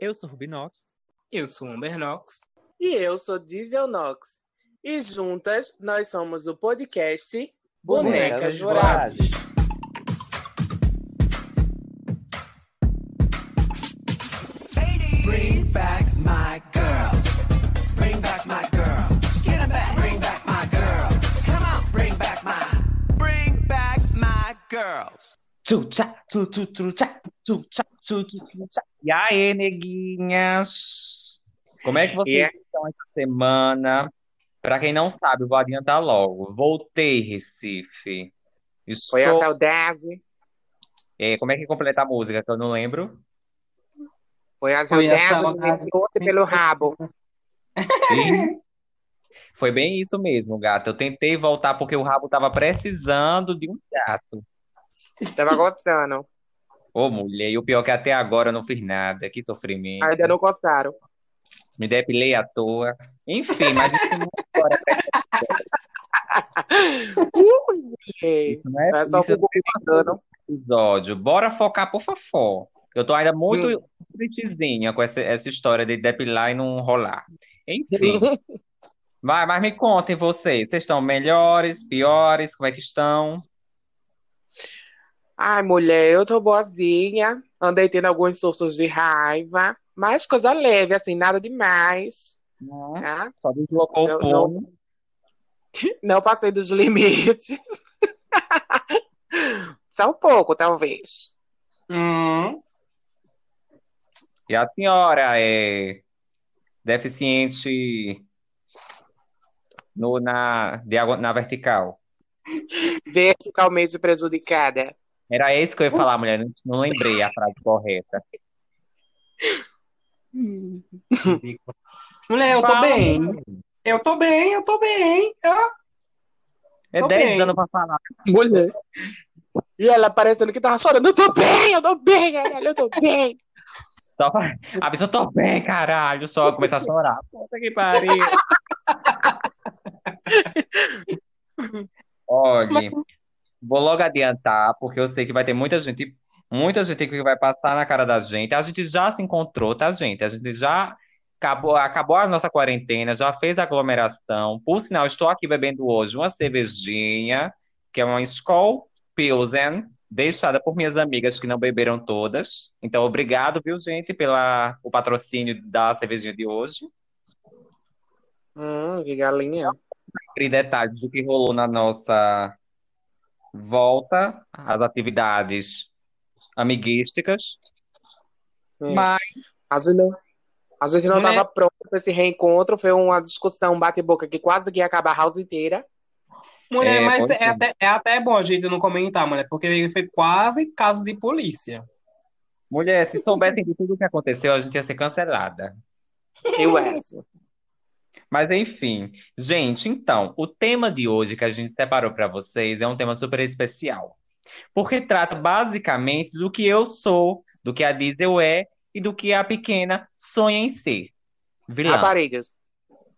Eu sou Rubinox. Eu sou Amber Nox. E eu sou Diesel Nox. E juntas nós somos o podcast Bonecas Bonecas Vorazes. Bring back my girls. Bring back my girls. Get 'em back. Bring back my girls. Come on. Bring back my. Bring back my girls. Tchutchá, tchutchá, tchutchá, tchutchá. E aí, neguinhas? Como é que vocês E aí? estão essa semana? Pra quem não sabe, eu vou adiantar logo. Voltei, Recife. Foi a Estou... saudade. É, como é que completa a música, que eu não lembro? Foi a Foi a saudade outro pelo rabo. Sim. Foi bem isso mesmo, gato. Eu tentei voltar porque o rabo tava precisando de um gato. Tava gostando. Ô, mulher, e o pior é que até agora eu não fiz nada. Que sofrimento. Ainda não gostaram. Me depilei à toa. Enfim, mas isso não é história pra Ui, isso, não é é isso episódio. Bora focar por fofó. Eu tô ainda muito Hum. tristezinha com essa, essa história de depilar e não rolar. Enfim. Vai, mas me contem vocês. Vocês estão melhores, piores? Como é que estão? Ai, mulher, eu tô boazinha. Andei tendo alguns surtos de raiva. Mas coisa leve, assim, nada demais. Tá? Só deslocou Eu- o pulo. Não passei dos limites. Só um pouco, talvez. Hum, E a senhora é deficiente no, na, na vertical. Verticalmente prejudicada. Era isso que eu ia falar, mulher. Não, lembrei a frase correta. mulher, eu tô Fala, bem. mulher. Eu tô bem, eu tô bem. Ah, É Tô 10 bem. anos pra falar. Mulher. E ela parecendo que tava chorando. Eu tô bem, eu tô bem, eu tô bem. Só pra- A pessoa, tô bem, caralho. Só começar a chorar. Puta que pariu. Olha, vou logo adiantar, porque eu sei que vai ter muita gente, muita gente que vai passar na cara da gente. A gente já se encontrou, tá, gente? A gente já acabou, acabou a nossa quarentena, já fez aglomeração. Por sinal, estou aqui bebendo hoje uma cervejinha, que é uma Skol Pilsen, deixada por minhas amigas que não beberam todas. Então, obrigado, viu, gente, pela o patrocínio da cervejinha de hoje. Hum, que galinha. e detalhes do que rolou na nossa volta às atividades amiguísticas. É. Mas A gente não, a gente não Mulher- tava pronto pra esse reencontro. Foi uma discussão, um bate-boca que quase que ia acabar a house inteira. Mulher, É, mas é até, é até bom a gente não comentar, mulher, porque foi quase caso de polícia. mulher, se soubessem de tudo o que aconteceu, a gente ia ser cancelada. Eu acho. Mas enfim, gente, então, o tema de hoje que a gente separou para vocês é um tema super especial. Porque trata basicamente do que eu sou, do que a Diesel é e do que a pequena sonha em ser. Vilã. Raparigas.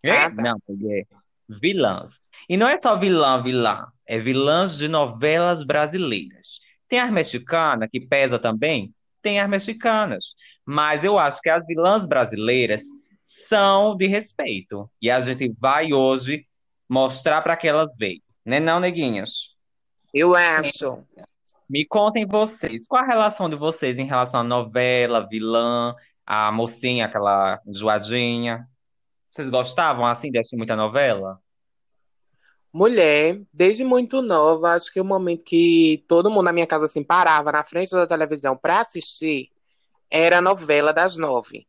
É? Ah, tá. Não, mulher. Vilãs. E não é só vilã, vilã. É vilãs de novelas brasileiras. Tem as mexicanas, que pesa também? Tem as mexicanas. Mas eu acho que as vilãs brasileiras são de respeito. E a gente vai hoje mostrar para que elas veem. Né não, neguinhas? Eu acho. Me contem vocês. Qual a relação de vocês em relação à novela, vilã, a mocinha, aquela enjoadinha? Vocês gostavam, assim, de assistir muita novela? Mulher, desde muito nova, acho que o momento que todo mundo na minha casa assim parava na frente da televisão pra assistir era a novela das nove.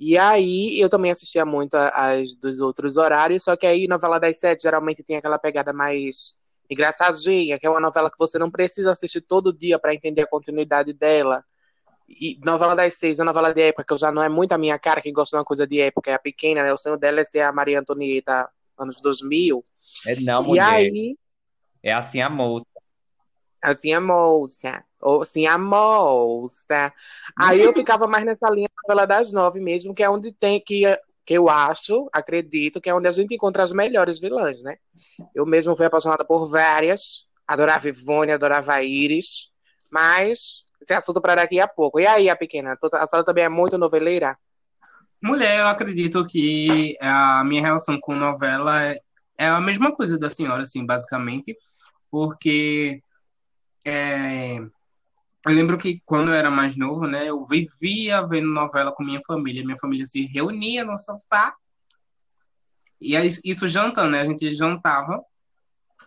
E aí eu também assistia muito as dos outros horários, só que aí novela das sete geralmente tem aquela pegada mais engraçadinha, que é uma novela que você não precisa assistir todo dia pra entender a continuidade dela. E novela das seis, a novela de época, que eu já não é muito a minha cara, que gosta de uma coisa de época, é a pequena, né? O sonho dela é ser a Maria Antonieta anos 2000. É não, E mulher. aí, É assim a moça. assim, a moça, ou assim, a moça. Aí eu ficava mais nessa linha novela das nove mesmo, que é onde tem, que, que eu acho, acredito, que é onde a gente encontra as melhores vilãs, né? Eu mesmo fui apaixonada por várias, adorava Ivone, adorava Iris, mas esse assunto para daqui a pouco. E aí, a pequena, a senhora também é muito noveleira? Mulher, eu acredito que a minha relação com novela é, é a mesma coisa da senhora, assim, basicamente, porque é, eu lembro que quando eu era mais novo, né, eu vivia vendo novela com minha família. Minha família se reunia no sofá e aí, isso jantando, né? A gente jantava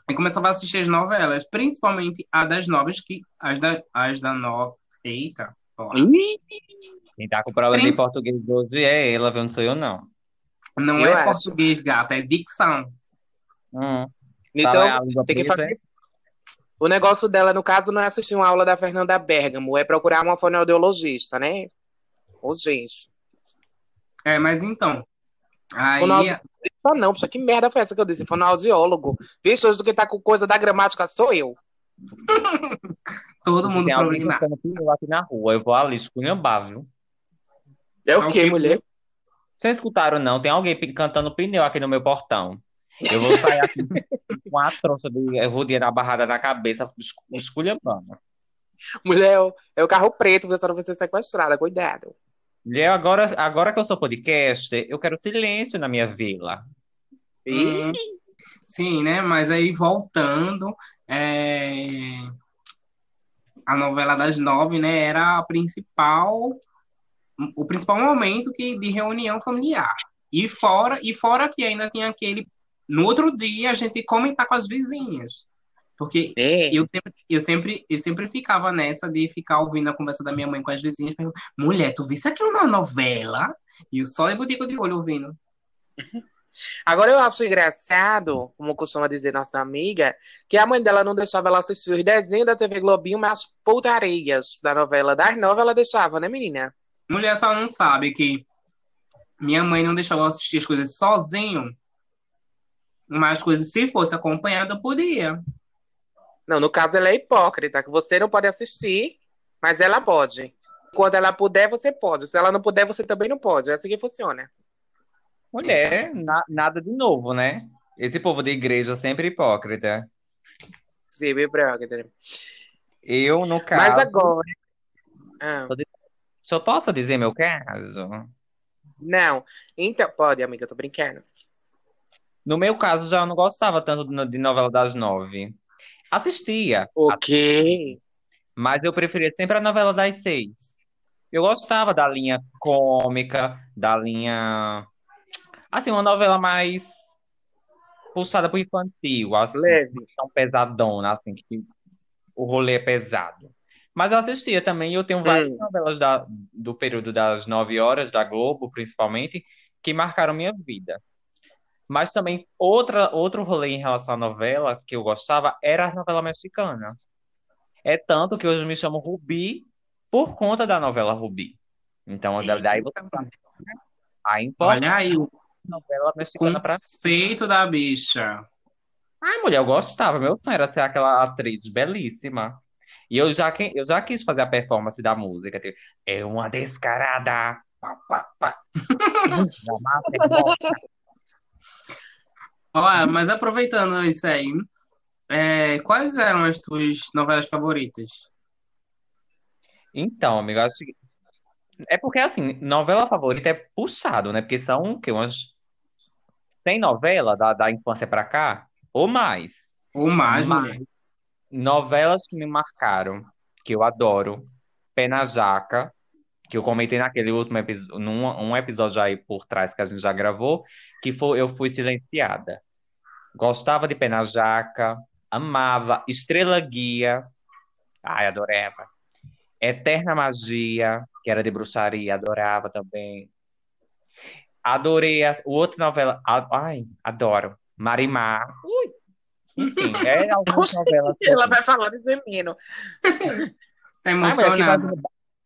e começava a assistir as novelas, principalmente a das novas, que as da, as da nova. Eita, porra. Quem tá com problema Princ- de português hoje é ela, viu? Não sou eu, não. Não Eu é acho. português, gata, é dicção. Hum. Então, tem que fazer. O negócio dela, no caso, não é assistir uma aula da Fernanda Bergamo, é procurar uma fonoaudiologista, né? Ô, gente. É, mas então. Aí, Fonoaudiologista não, puxa, que merda foi essa que eu disse? Fonoaudiólogo. Vixe, hoje do que tá com coisa da gramática sou eu. todo mundo pneu aqui na rua. Eu vou ali esculhambar, viu? É o quê, mulher? Vocês escutaram, não? Tem alguém cantando pneu aqui no meu portão. Eu vou sair aqui com a trouxa de rodinha na barrada na cabeça, escu- esculhambando. Mulher, é o- é o carro preto? A senhora vai ser sequestrada, cuidado. Mulher, agora, agora que eu sou podcast, eu quero silêncio na minha vila. Hum, Sim, né? Mas aí voltando, é, a novela das nove, né? Era a principal, o principal momento que de reunião familiar. E fora, e fora que ainda tinha aquele, no outro dia a gente comentar com as vizinhas, porque é. eu sempre, eu sempre, eu sempre ficava nessa de ficar ouvindo a conversa da minha mãe com as vizinhas, mulher, tu viste aquilo na novela? E eu só de botico de olho ouvindo. Agora eu acho engraçado, como costuma dizer nossa amiga, que a mãe dela não deixava ela assistir os desenhos da TV Globinho, mas as putarias da novela das nove ela deixava, né, menina? Mulher só não sabe que minha mãe não deixava eu assistir as coisas sozinho, mas as coisas, se fosse acompanhada, eu podia. Não, no caso ela é hipócrita, que você não pode assistir, mas ela pode. Quando ela puder, você pode. Se ela não puder, você também não pode. É assim que funciona. Mulher, na- nada de novo, né? Esse povo de igreja sempre hipócrita. Sim, brother. Eu, no Mas caso, agora. Ah, só posso dizer meu caso? não. Então, pode, amiga, eu tô brincando. No meu caso, já não gostava tanto de novela das nove. Assistia, O quê? mas eu preferia sempre a novela das seis. Eu gostava da linha cômica, da linha. Assim, uma novela mais puxada pro infantil, assim, Leve. tão pesadona, assim, que o rolê é pesado. Mas eu assistia também, e eu tenho várias Hum. novelas da- do período das nove horas, da Globo, principalmente, que marcaram minha vida. Mas também outra, outro rolê em relação à novela que eu gostava era a novela mexicana. É tanto que hoje eu me chamo Rubi por conta da novela Rubi. Então, daí você sabe, né? A importante Olha aí o novela mexicana pra conceito da bicha. Ai, mulher, eu gostava. Meu sonho era ser aquela atriz belíssima. E eu já, eu já quis fazer a performance da música. tipo, É uma descarada. Pá, pá, pá. É. Olha, mas aproveitando isso aí, é, quais eram as tuas novelas favoritas? Então, amigo, acho que... É porque, assim, novela favorita é puxado, né? Porque são, o quê? Umas 100 novelas da, da infância pra cá? Ou mais. Ou mais, Mas- mulher? Novelas que me marcaram, que eu adoro. Pé na Jaca, que eu comentei naquele último episódio, num um episódio aí por trás que a gente já gravou, que foi Eu Fui Silenciada. Gostava de Pé na Jaca, amava. Estrela Guia, ai, adorava. Eterna Magia, que era de bruxaria, adorava também. Adorei a, o outra novela, a- ai, adoro. Marimar. Ui. Enfim, é algumas novelas. eu Ela vai falar de menino. Tá Ai, emocionada.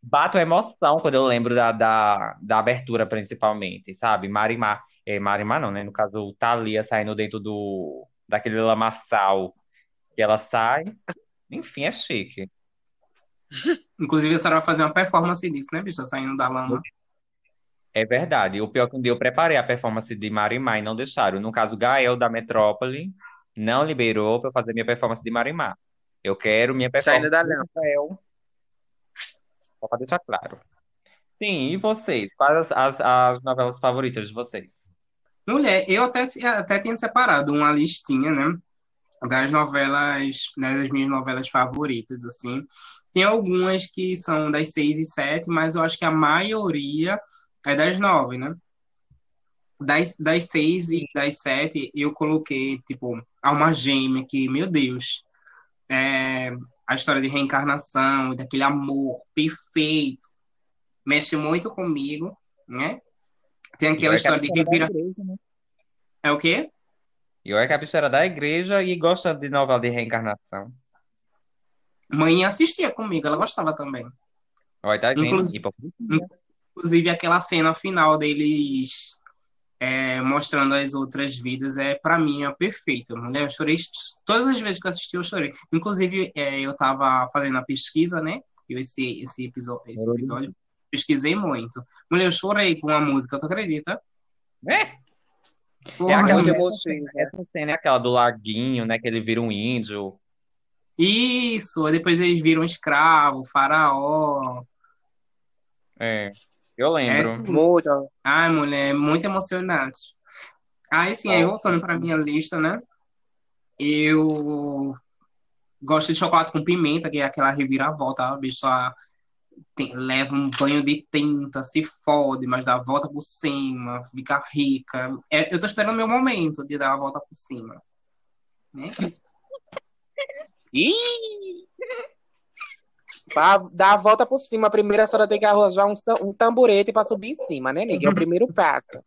Bate, bato emoção quando eu lembro da, da, da abertura, principalmente, sabe? Marimar. É, Marimar não, né? No caso, Thalia saindo dentro do, daquele lamaçal que ela sai. Enfim, é chique. Inclusive, a senhora vai fazer uma performance disso, né, bicha? Saindo da lama. É verdade. O pior é que um dia eu preparei a performance de Marimar e não deixaram. No caso, Gael da Metrópole não liberou para eu fazer minha performance de Marimar. Eu quero minha performance Saindo da lama. Gael. Só pra deixar claro. Sim, e vocês? Quais as, as, as novelas favoritas de vocês? Mulher, eu até, até tinha separado uma listinha, né? Das novelas, né, das minhas novelas favoritas, assim. Tem algumas que são das seis e sete, mas eu acho que a maioria é das nove, né? Das, das seis e das sete, eu coloquei, tipo, Alma Gêmea, que, meu Deus, é a história de reencarnação, daquele amor perfeito, mexe muito comigo, né? Tem aquela é história de revira... igreja, né? É o quê? Eu é que a bicha era da igreja e gosta de novela de reencarnação. Mãe assistia comigo, ela gostava também. Olha, tá? Inclusive-. Inclusive, aquela cena final deles é, mostrando as outras vidas é, para mim, é perfeita. Mulher, eu chorei todas as vezes que eu assisti, eu chorei. Inclusive, é, eu tava fazendo a pesquisa, né? Eu, esse, esse, episódio, esse episódio, pesquisei muito. Mulher, eu chorei com a música, tu acredita? É, é Porra, aquela, muito mulher. emotiva. essa cena é aquela do laguinho, né? Que ele vira um índio. Isso, depois eles viram escravo, faraó. É, eu lembro. Muito. Ai, mulher, muito emocionante. Aí, sim, aí voltando para minha lista, né? Eu gosto de chocolate com pimenta, que é aquela reviravolta. A bicha tem- leva um banho de tinta, se fode, mas dá a volta por cima, fica rica. É, eu tô esperando o meu momento de dar a volta por cima. Né? Ih! Pra dar a volta por cima, primeiro a senhora tem que arranjar um, um tamborete pra subir em cima, né, nega? É o primeiro passo.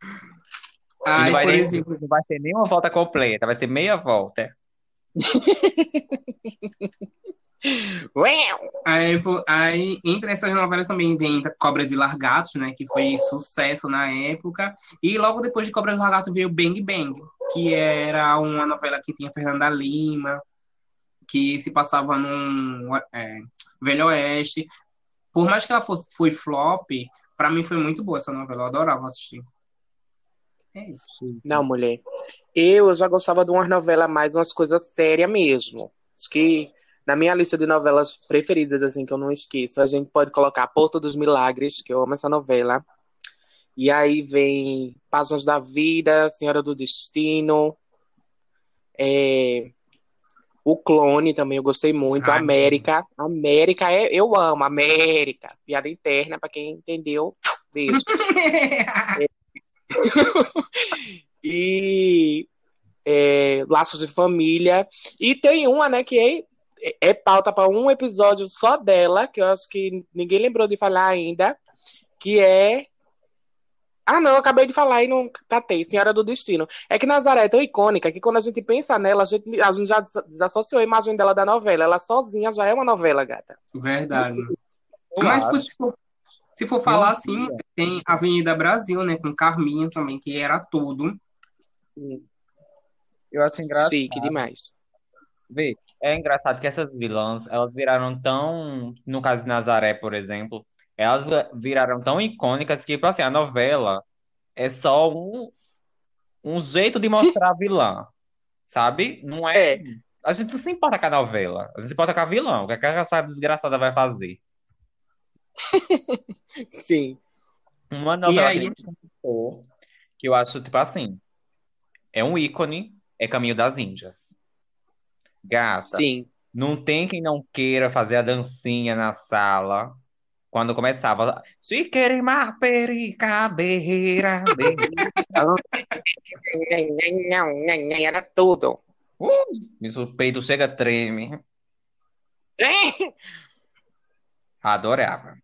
Ai, não vai, por nem- exemplo, não vai ser nenhuma volta completa, vai ser meia volta. Aí, aí, entre essas novelas também vem Cobras e Largatos, né? Que foi sucesso na época. E logo depois de Cobras e Largatos veio Bang Bang, que era uma novela que tinha Fernanda Lima, que se passava num é, Velho Oeste. Por mais que ela fosse foi flop, pra mim foi muito boa essa novela. Eu adorava assistir. É isso. Não, mulher. Eu, já gostava de umas novelas mais, umas coisas sérias mesmo. Acho que na minha lista de novelas preferidas, assim, que eu não esqueço, a gente pode colocar Porto dos Milagres, que eu amo essa novela. E aí vem Páginas da Vida, Senhora do Destino. é, O Clone também eu gostei muito. Ai, América. América, é, eu amo. América. Piada interna, pra quem entendeu. Beijo. e é, Laços de Família. E tem uma, né, que é, é pauta para um episódio só dela, que eu acho que ninguém lembrou de falar ainda, que é. Ah, não, eu acabei de falar e não catei, Senhora do Destino. É que Nazaré é tão icônica que quando a gente pensa nela, a gente, a gente já des- desassociou a imagem dela da novela. Ela sozinha já é uma novela, gata. Verdade. Eu Mas acho. se for, se for falar assim, tem Avenida Brasil, né? Com Carminha também, que era tudo. Eu acho engraçado. Chique demais. Vê, é engraçado que essas vilãs, elas viraram tão, no caso de Nazaré, por exemplo, elas viraram tão icônicas que, tipo assim, a novela é só um, um jeito de mostrar a vilã, sabe? Não é, É. a gente não se importa com a novela, a gente se importa com a vilã, o que é essa desgraçada vai fazer. Sim. Uma novela aí- que me conquistou, que eu acho, tipo assim, é um ícone, é Caminho das Índias. Gata, Sim. Não tem quem não queira fazer a dancinha na sala. Quando começava, se queimar perica, berreira, berreira. Era tudo. Isso, o peito chega treme. Adorava.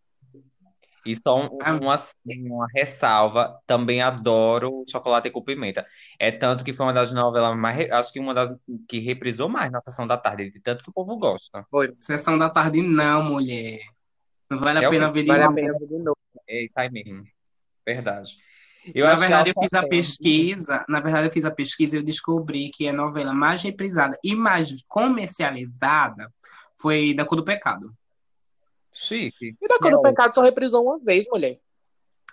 E só um- Ah. uma, uma ressalva, também adoro Chocolate com Pimenta. É tanto que foi uma das novelas mais, acho que uma das que reprisou mais na Sessão da Tarde, de tanto que o povo gosta. Foi. Sessão da tarde, não, mulher. Não vale É a pena ver de Vale a novo. pena ver de novo. É isso aí mesmo. Verdade. Eu Na acho que verdade, eu fiz a pesquisa. Na verdade, eu fiz a pesquisa e eu descobri que a novela mais reprisada e mais comercializada foi da Cor do Pecado. Chique. E da Cor do. Pecado só reprisou uma vez, mulher.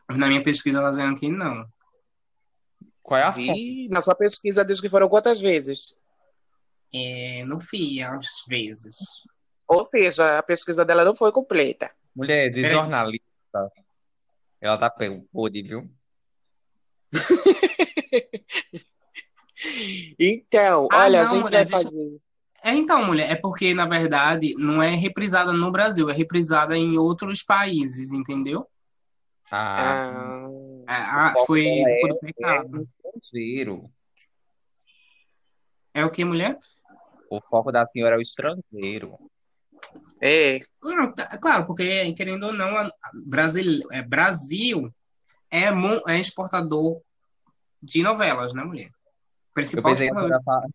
Na minha pesquisa, ela dizendo que não. Qual é a fonte? E na sua pesquisa diz que foram quantas vezes? É, não fui às vezes. Ou seja, a pesquisa dela não foi completa. Mulher de É. jornalista, ela tá pelo podre, viu? Então, Ah, olha, a não, gente mulher, vai deixa- fazer. É, então, mulher, é porque, na verdade, não é reprisada no Brasil, é reprisada em outros países, entendeu? Ah, Ah, É, ah, foi é- por é pecado. estrangeiro. É o que, mulher? O foco da senhora é o estrangeiro. É. Não, tá- claro, porque, querendo ou não, a- a Brasil, é, Brasil é, é exportador de novelas, né, mulher? Eu Principal pensei, que a exportador. senhora fala-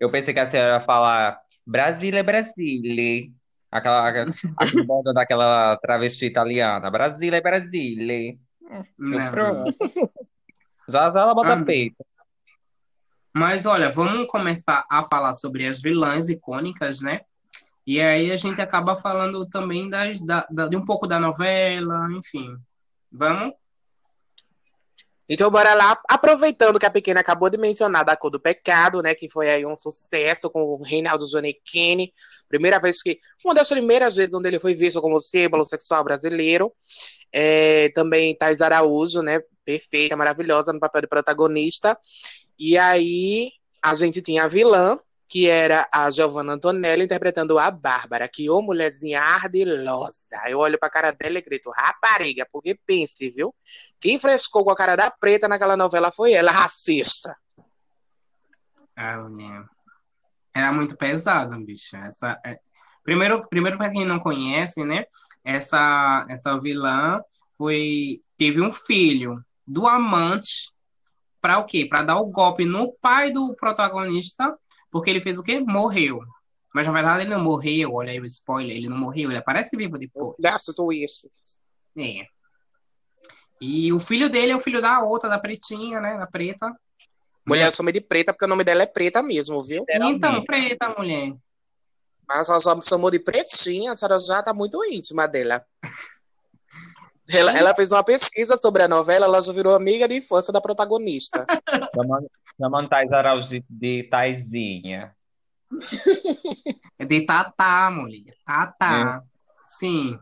eu pensei que a senhora ia falar Brasília é Brasília. Aquela, bordão daquela travesti italiana. Brasília é Brasília. Eu Não. pronto. Já já ela bota Ah, peito. Mas olha, vamos começar a falar sobre as vilãs icônicas, né? E aí a gente acaba falando também das, da, da- de um pouco da novela, enfim. Vamos? Então, bora lá. Aproveitando que a pequena acabou de mencionar da Cor do Pecado, né? Que foi aí um sucesso com o Reinaldo Giannichini. Primeira vez que. Uma das primeiras vezes onde ele foi visto como símbolo sexual brasileiro. É, também Thais Araújo, né? Perfeita, maravilhosa no papel de protagonista. E aí a gente tinha a vilã, que era a Giovanna Antonelli interpretando a Bárbara, que ô mulherzinha ardilosa. Eu olho pra cara dela e grito, rapariga, porque pense, viu? Quem frescou com a cara da preta naquela novela foi ela, racista. Ah. Era muito pesado, bicho. Essa, é- Primeiro, primeiro para quem não conhece, né? Essa, essa vilã foi teve um filho do amante para o quê? Para dar o golpe no pai do protagonista, porque ele fez o quê? Morreu. Mas na verdade ele não morreu, olha aí o spoiler, ele não morreu, ele aparece vivo depois. Graças a isso. É. E o filho dele é o filho da outra, da pretinha, né? Da preta. Mulher chama de preta porque o nome dela é preta mesmo, viu? Então, preta, mulher. Mas ela só chamou de pretinha, a senhora já tá muito íntima dela. Ela, ela fez uma pesquisa sobre a novela, ela já virou amiga de infância da protagonista. Chamando, chamando Thais Araújo de, de Taizinha. É de Tatá, mulher. Tatá. Sim.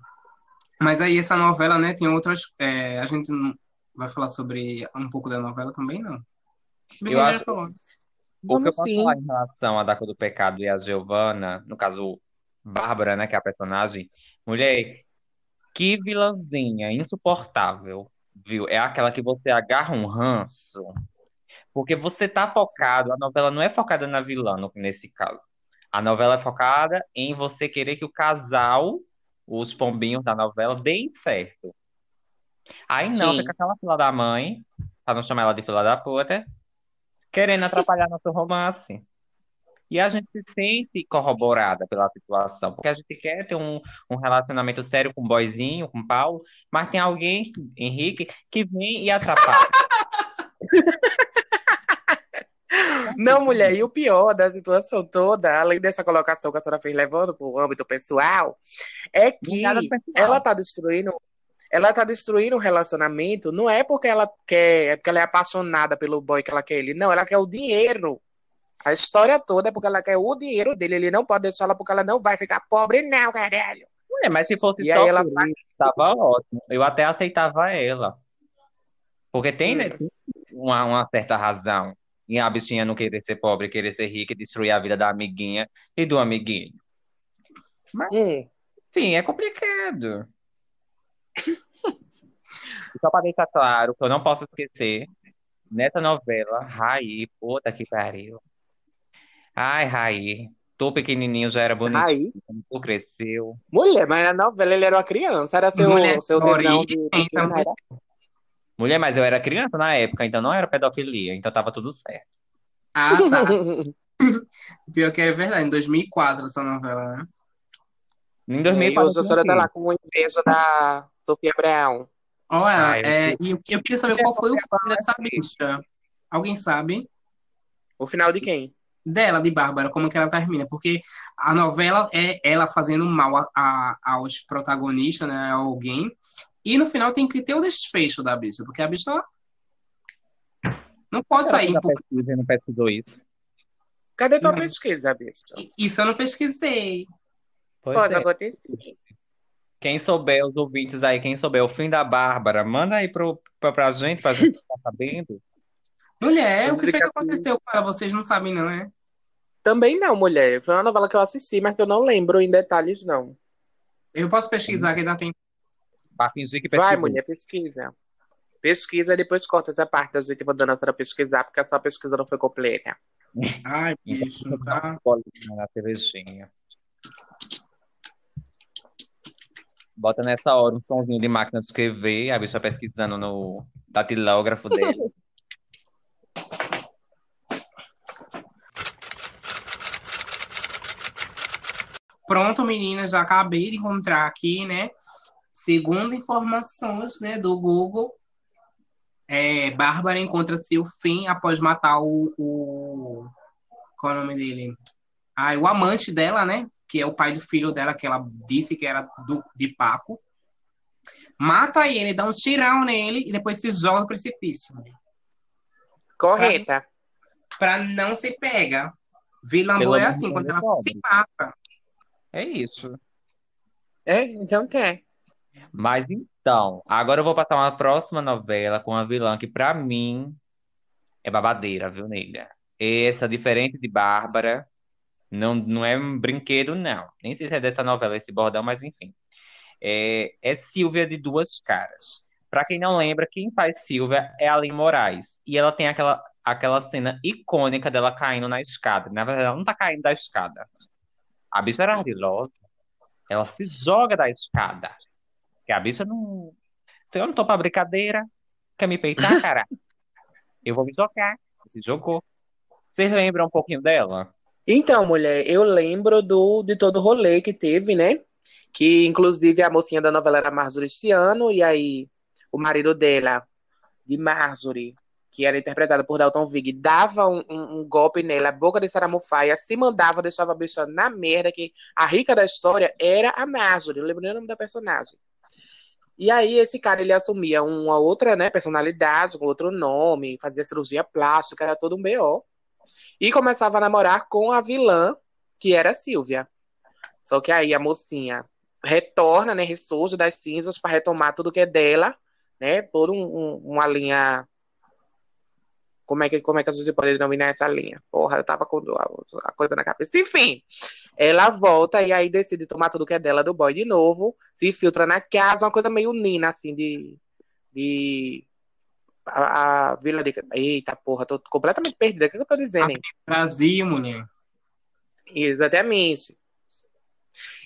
Mas aí essa novela, né, tem outras. é, a gente não vai falar sobre um pouco da novela também, não. Se Eu acho-. O que eu posso sim. falar em relação à Da Cor do Pecado e a Giovanna, no caso, Bárbara, né, que é a personagem, mulher, que vilãzinha insuportável, viu? É aquela que você agarra um ranço, porque você tá focado, a novela não é focada na vilã, no- nesse caso. A novela é focada em você querer que o casal, os pombinhos da novela, deem certo. Aí não, Sim. fica aquela fila da mãe, pra não chamar ela de fila da puta, querendo atrapalhar nosso romance. E a gente se sente corroborada pela situação, porque a gente quer ter um, um relacionamento sério com o boyzinho, com o Paulo, mas tem alguém, Henrique, que vem e atrapalha. Não, mulher, e o pior da situação toda, além dessa colocação que a senhora fez levando para o âmbito pessoal, é que pessoal. ela tá destruindo, ela tá destruindo o relacionamento, não é porque ela quer, é porque ela é apaixonada pelo boy que ela quer ele, não, ela quer o dinheiro. A história toda é porque ela quer o dinheiro dele, ele não pode deixar ela porque ela não vai ficar pobre, não, caralho. É, mas se fosse E só aí ela por isso, tava ótimo. Eu até aceitava ela. Porque tem, Hum. né, tem uma, uma certa razão em a bichinha não querer ser pobre, querer ser rica e destruir a vida da amiguinha e do amiguinho. Hum, Enfim, é complicado. Só para deixar claro que eu não posso esquecer, nessa novela, Raí, puta que pariu. Ai, Raí, tu pequenininho já era bonitinho, aí, quando tu cresceu. mulher, mas na novela ele era uma criança, era seu, Mulher, seu tesão de então, era? Mulher, mas eu era criança na época, então não era pedofilia, então tava tudo certo. Ah, tá. Pior que é verdade, em 2004 essa novela, né? Em E 2004 hoje a senhora tá lá com inveja da Sofia Abraão. Olha, Ah, eu- é, e eu, eu queria saber qual foi o fim dessa bicha. Alguém sabe? O final de quem? Dela, de Bárbara, como que ela termina? Porque a novela é ela fazendo mal a, a- aos protagonistas, né? A alguém. E no final tem que ter o desfecho da bicha, porque a bicha não pode sair. público. pesquisa não pesquisou isso? Cadê tua Não. pesquisa, bicho? Isso eu não pesquisei. Pois Pode é. acontecer. Quem souber, os ouvintes aí, quem souber o fim da Bárbara, manda aí pro, pra, pra gente, pra gente ficar sabendo. Mulher, o que foi que aconteceu com ela? Vocês não sabem, não, é? Também não, mulher. Foi uma novela que eu assisti, mas que eu não lembro em detalhes, não. Eu posso pesquisar que ainda tem. Pra fingir que Vai, mulher, pesquisa. Pesquisa e depois corta essa parte da gente mandando a senhora pesquisar, porque a sua pesquisa não foi completa. Ai, bicho, tá? Bolinha na cervejinha. Bota nessa hora um sonzinho de máquina de escrever, a bicha pesquisando no datilógrafo dele. Pronto, meninas, já acabei de encontrar aqui, né? Segundo informações, né, do Google, é, Bárbara encontra seu fim após matar o, o qual é o nome dele? Ah, o amante dela, né? Que é o pai do filho dela, que ela disse que era do, de Paco. Mata ele, dá um tirão nele e depois se joga no precipício. Correta. Pra não se pega. Boa é assim, quando ela pode. se mata. É isso. É, então tem. Mas então, agora eu vou passar uma próxima novela com uma vilã que pra mim é babadeira, viu, nega? Essa, diferente de Bárbara, não, não é um brinquedo, não. Nem sei se é dessa novela esse bordão, mas enfim. É, é Silvia de Duas Caras. Pra quem não lembra, quem faz Silvia é a Aline Moraes. E ela tem aquela, aquela cena icônica dela caindo na escada. Na verdade, ela não tá caindo da escada. A bicha era ardilosa. Ela se joga da escada. Que a bicha não. Eu não tô pra brincadeira. Quer me peitar, cara? Eu vou me jogar. Se jogou. Vocês lembram um pouquinho dela? Então, mulher, eu lembro do, de todo o rolê que teve, né? Que inclusive a mocinha da novela era Marjorie esse ano, e aí o marido dela, de Marjorie, que era interpretada por Dalton Vig, dava um, um- um golpe nela, a boca de Saramufaia, se mandava, deixava a bicha na merda, que a rica da história era a Marjorie, eu lembro nem o nome da personagem. E aí esse cara, ele assumia uma outra, né, personalidade, com outro nome, fazia cirurgia plástica, era todo um B.O. E começava a namorar com a vilã, que era a Silvia. Só que aí a mocinha retorna, né, ressurge das cinzas para retomar tudo que é dela, né, toda um- um- uma linha como é, que, como é que a gente pode denominar essa linha? Porra, eu tava com a, a coisa na cabeça. Enfim, ela volta e aí decide tomar tudo que é dela do boy de novo, se infiltra na casa, uma coisa meio Nina, assim, de. de a, a vila de. Eita porra, tô completamente perdida. O que, que eu tô dizendo, hein? Brasil, mulher. Exatamente.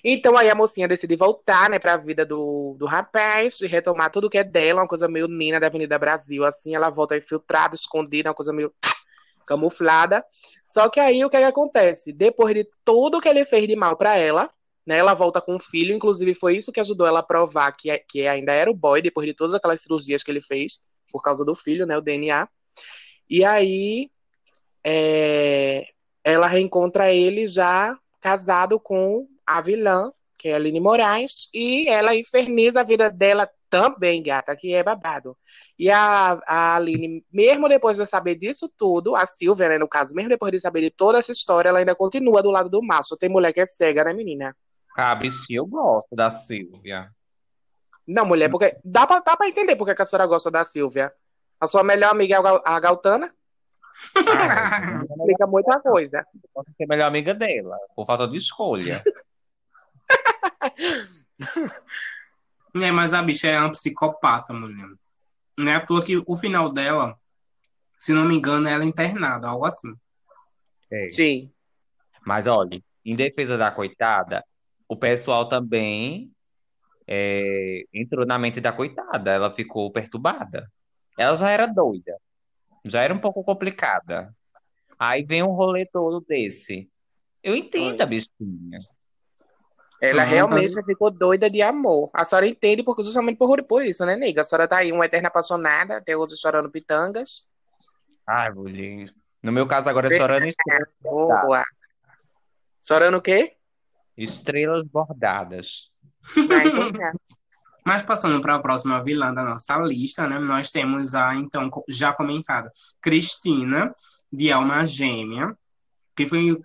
Então aí a mocinha decide voltar, né, pra vida do, do rapaz e retomar tudo que é dela, uma coisa meio Nina da Avenida Brasil, assim, ela volta infiltrada, escondida, uma coisa meio camuflada. Só que aí o que, é que acontece? Depois de tudo que ele fez de mal pra ela, né, ela volta com um filho, inclusive foi isso que ajudou ela a provar que, que ainda era o boy, depois de todas aquelas cirurgias que ele fez, por causa do filho, né, o DNA. E aí é, ela reencontra ele já casado com a vilã, que é a Aline Moraes, e ela inferniza a vida dela também, gata, que é babado. E a, a Aline, mesmo depois de saber disso tudo, a Silvia, né, no caso, mesmo depois de saber de toda essa história, ela ainda continua do lado do macho. Tem mulher que é cega, né, menina? Ah, bichinha, eu gosto da Silvia. Não, mulher, porque dá pra, dá pra entender porque que a senhora gosta da Silvia. A sua melhor amiga é a Gal- a Galtana, Ah, explica muita coisa. eu posso ser a melhor amiga dela, por falta de escolha. É, mas a bicha é uma psicopata, mulher. Não é à toa que o final dela, se não me engano, ela é internada, algo assim. É. Sim. Mas olha, em defesa da coitada, o pessoal também é, entrou na mente da coitada. Ela ficou perturbada. Ela já era doida, já era um pouco complicada. Aí vem um rolê todo desse. Eu entendo Foi. a bichinha. Ela Ah, realmente ficou doida de amor. A senhora entende porque, justamente por, por isso, né, nega? A senhora tá aí, uma eterna apaixonada, até hoje chorando pitangas. Ai, mulher. No meu caso agora é chorando estrelas. Boa. Chorando o quê? Estrelas bordadas. Ah, então tá. Mas passando para a próxima vilã da nossa lista, né? Nós temos a, então, já comentada, Cristina, de Alma Gêmea, que foi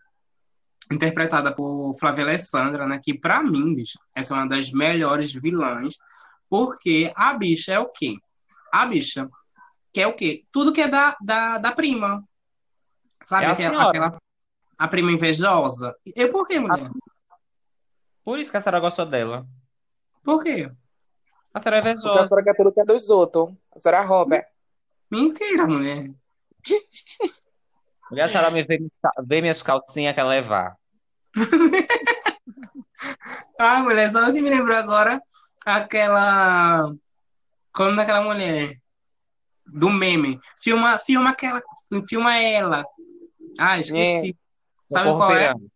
interpretada por Flávia Alessandra, né? Que pra mim, bicho, essa é uma das melhores vilãs, porque a bicha é o quê? A bicha quer o quê? Tudo que é da, da, da prima. Sabe É a aquela, aquela- a prima invejosa? E por quê, mulher? Por isso que a senhora gostou dela. Por quê? A senhora é Porque a invejosa. senhora quer tudo que é dos outros. A senhora rouba. Mentira, mulher. Mulher, a me vê, vê minhas calcinhas quer levar. Ah, mulher, só o que me lembrou agora aquela. Como daquela mulher? Do meme. Filma, filma aquela. Filma ela. Ah, esqueci. Sabe Socorro qual é? feirante.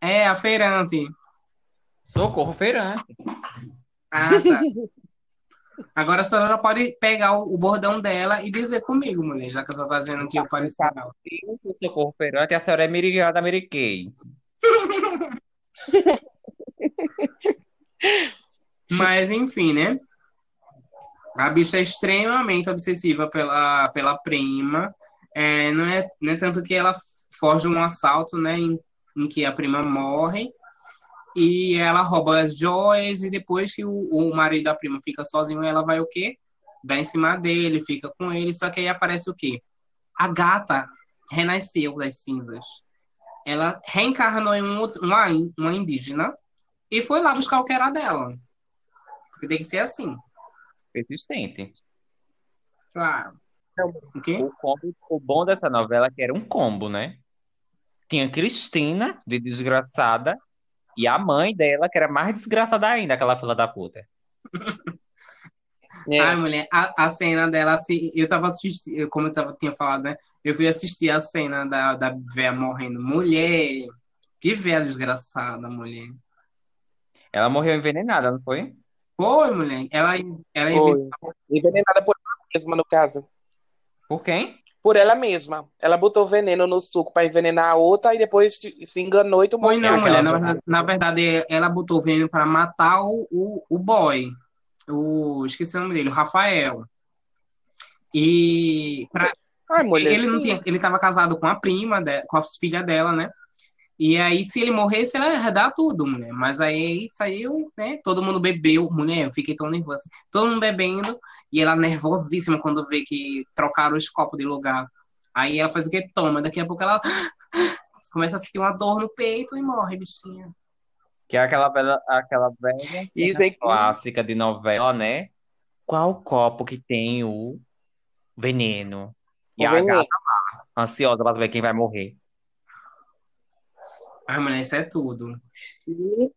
É, a feirante. Socorro feirante. Ah, tá. Agora a senhora pode pegar o, o bordão dela e dizer comigo, mulher, já que a senhora tá dizendo que eu pareço com ela. Socorro feirante e a senhora é mirigada Miriquei. Mas, enfim, né? A bicha é extremamente obsessiva pela, pela prima. É, não, é, não é tanto que ela foge um assalto, né? Em, em que a prima morre. E ela rouba as joias. E depois que o, o marido da prima fica sozinho, ela vai o quê? Dá em cima dele, fica com ele. Só que aí aparece o quê? A gata renasceu das cinzas. Ela reencarnou em um outro- uma, uma indígena e foi lá buscar o que era dela. Porque tem que ser assim, Persistente. claro. O quê? O, combo, o bom dessa novela é que era um combo, né? Tinha Cristina, de desgraçada, e a mãe dela, que era mais desgraçada ainda, aquela fila da puta. É. Ai, mulher, a, a cena dela, assim, eu tava assistindo, como eu tava, tinha falado, né? Eu fui assistir a cena da, da véia morrendo. Mulher, que véia desgraçada, mulher. Ela morreu envenenada, não foi? Foi, mulher. Ela, ela Foi. Envenenada por ela mesma, no caso. Por quem? Por ela mesma. Ela botou veneno no suco pra envenenar a outra e depois se enganou e tomou Foi não, veneno. mulher. Na, verdade- na verdade, ela botou o veneno pra matar o, o, o boy. O, esqueci o nome dele, o Rafael. E pra, Ai, mulher. ele não tinha, ele tava casado com a prima, de- com a filha dela, né? E aí, se ele morresse, ela ia herdar tudo, mulher. Mas aí saiu, né? Todo mundo bebeu. Mulher, eu fiquei tão nervosa. Todo mundo bebendo. E ela nervosíssima quando vê que trocaram os copos de lugar. Aí ela faz o que? Toma. Daqui a pouco ela começa a sentir uma dor no peito e morre, bichinha. Que é aquela velha, aquela velha Isso clássica de novela, né? Qual copo que tem o veneno? E O a veneno. gata lá, ansiosa pra ver quem vai morrer. Ai, mulher, isso é tudo. E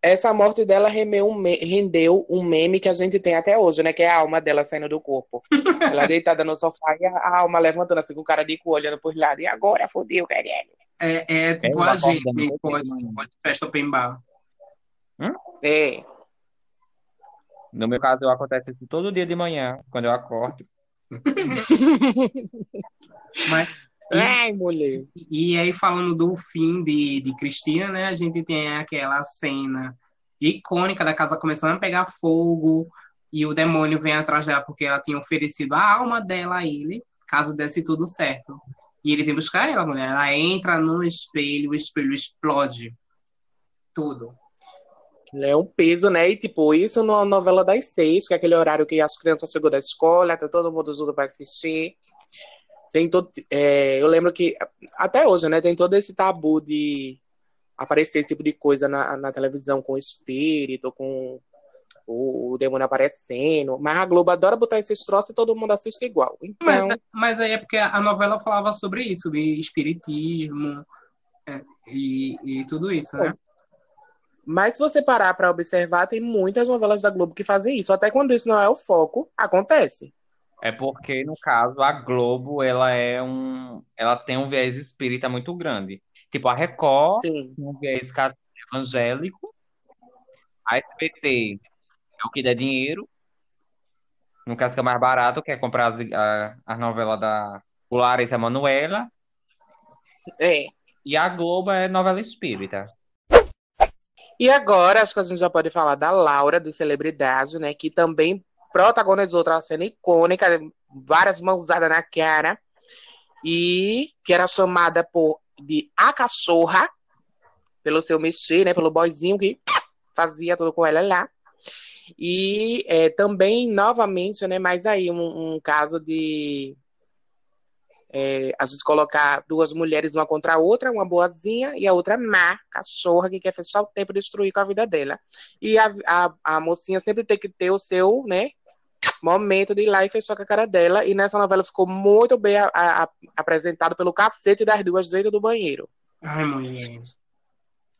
essa morte dela remeu um me- rendeu um meme que a gente tem até hoje, né? Que é a alma dela saindo do corpo. Ela deitada no sofá e a, alma levantando assim com o cara de cu olhando por lado. E agora, fodeu, caralho. É, é tipo Ela a gente, todo pode, pode festa open bar. É. No meu caso, acontece isso todo dia de manhã, quando eu acordo. Mas, e, Ai, mulher. e aí, falando do fim de, de Cristina, né? A gente tem aquela cena icônica da casa começando a pegar fogo e o demônio vem atrás dela porque ela tinha oferecido a alma dela a ele, caso desse tudo certo. E ele vem buscar ela, mulher. Ela entra no espelho, o espelho explode. Tudo. É um peso, né? E tipo, isso numa novela das seis, que é aquele horário que as crianças chegam da escola, tá todo mundo junto para assistir. Tem todo, é, eu lembro que até hoje, né? Tem todo esse tabu de aparecer esse tipo de coisa na, na televisão com espírito, com o, o demônio aparecendo. Mas a Globo adora botar esses troços e todo mundo assiste igual. Então, Mas, mas aí é porque a novela falava sobre isso, de espiritismo é, e, e tudo isso, né? mas se você parar para observar, tem muitas novelas da Globo que fazem isso. Até quando isso não é o foco, acontece. É porque, no caso, a Globo, ela é um, ela tem um viés espírita muito grande. Tipo, a Record Sim. tem um viés evangélico, a SBT é o que dá dinheiro, no caso que é mais barato, que é comprar as, a, as novelas da Larissa Manoela, É. e a Globo é novela espírita. E agora, acho que a gente já pode falar da Laura, do Celebridade, né? Que também protagonizou outra cena icônica, várias mãozadas na cara, e que era chamada por de A Cachorra, pelo seu mexer, né? Pelo boyzinho que fazia tudo com ela lá. E é, também, novamente, né? Mais aí um, um caso de é, a gente colocar duas mulheres uma contra a outra, uma boazinha e a outra má, cachorra, que quer fechar o tempo e destruir com a vida dela. E a, a, a mocinha sempre tem que ter o seu, né? Momento de ir lá e fechar com a cara dela. E nessa novela ficou muito bem a, a, apresentado pelo cacete das duas dentro do banheiro. Ai, mulher.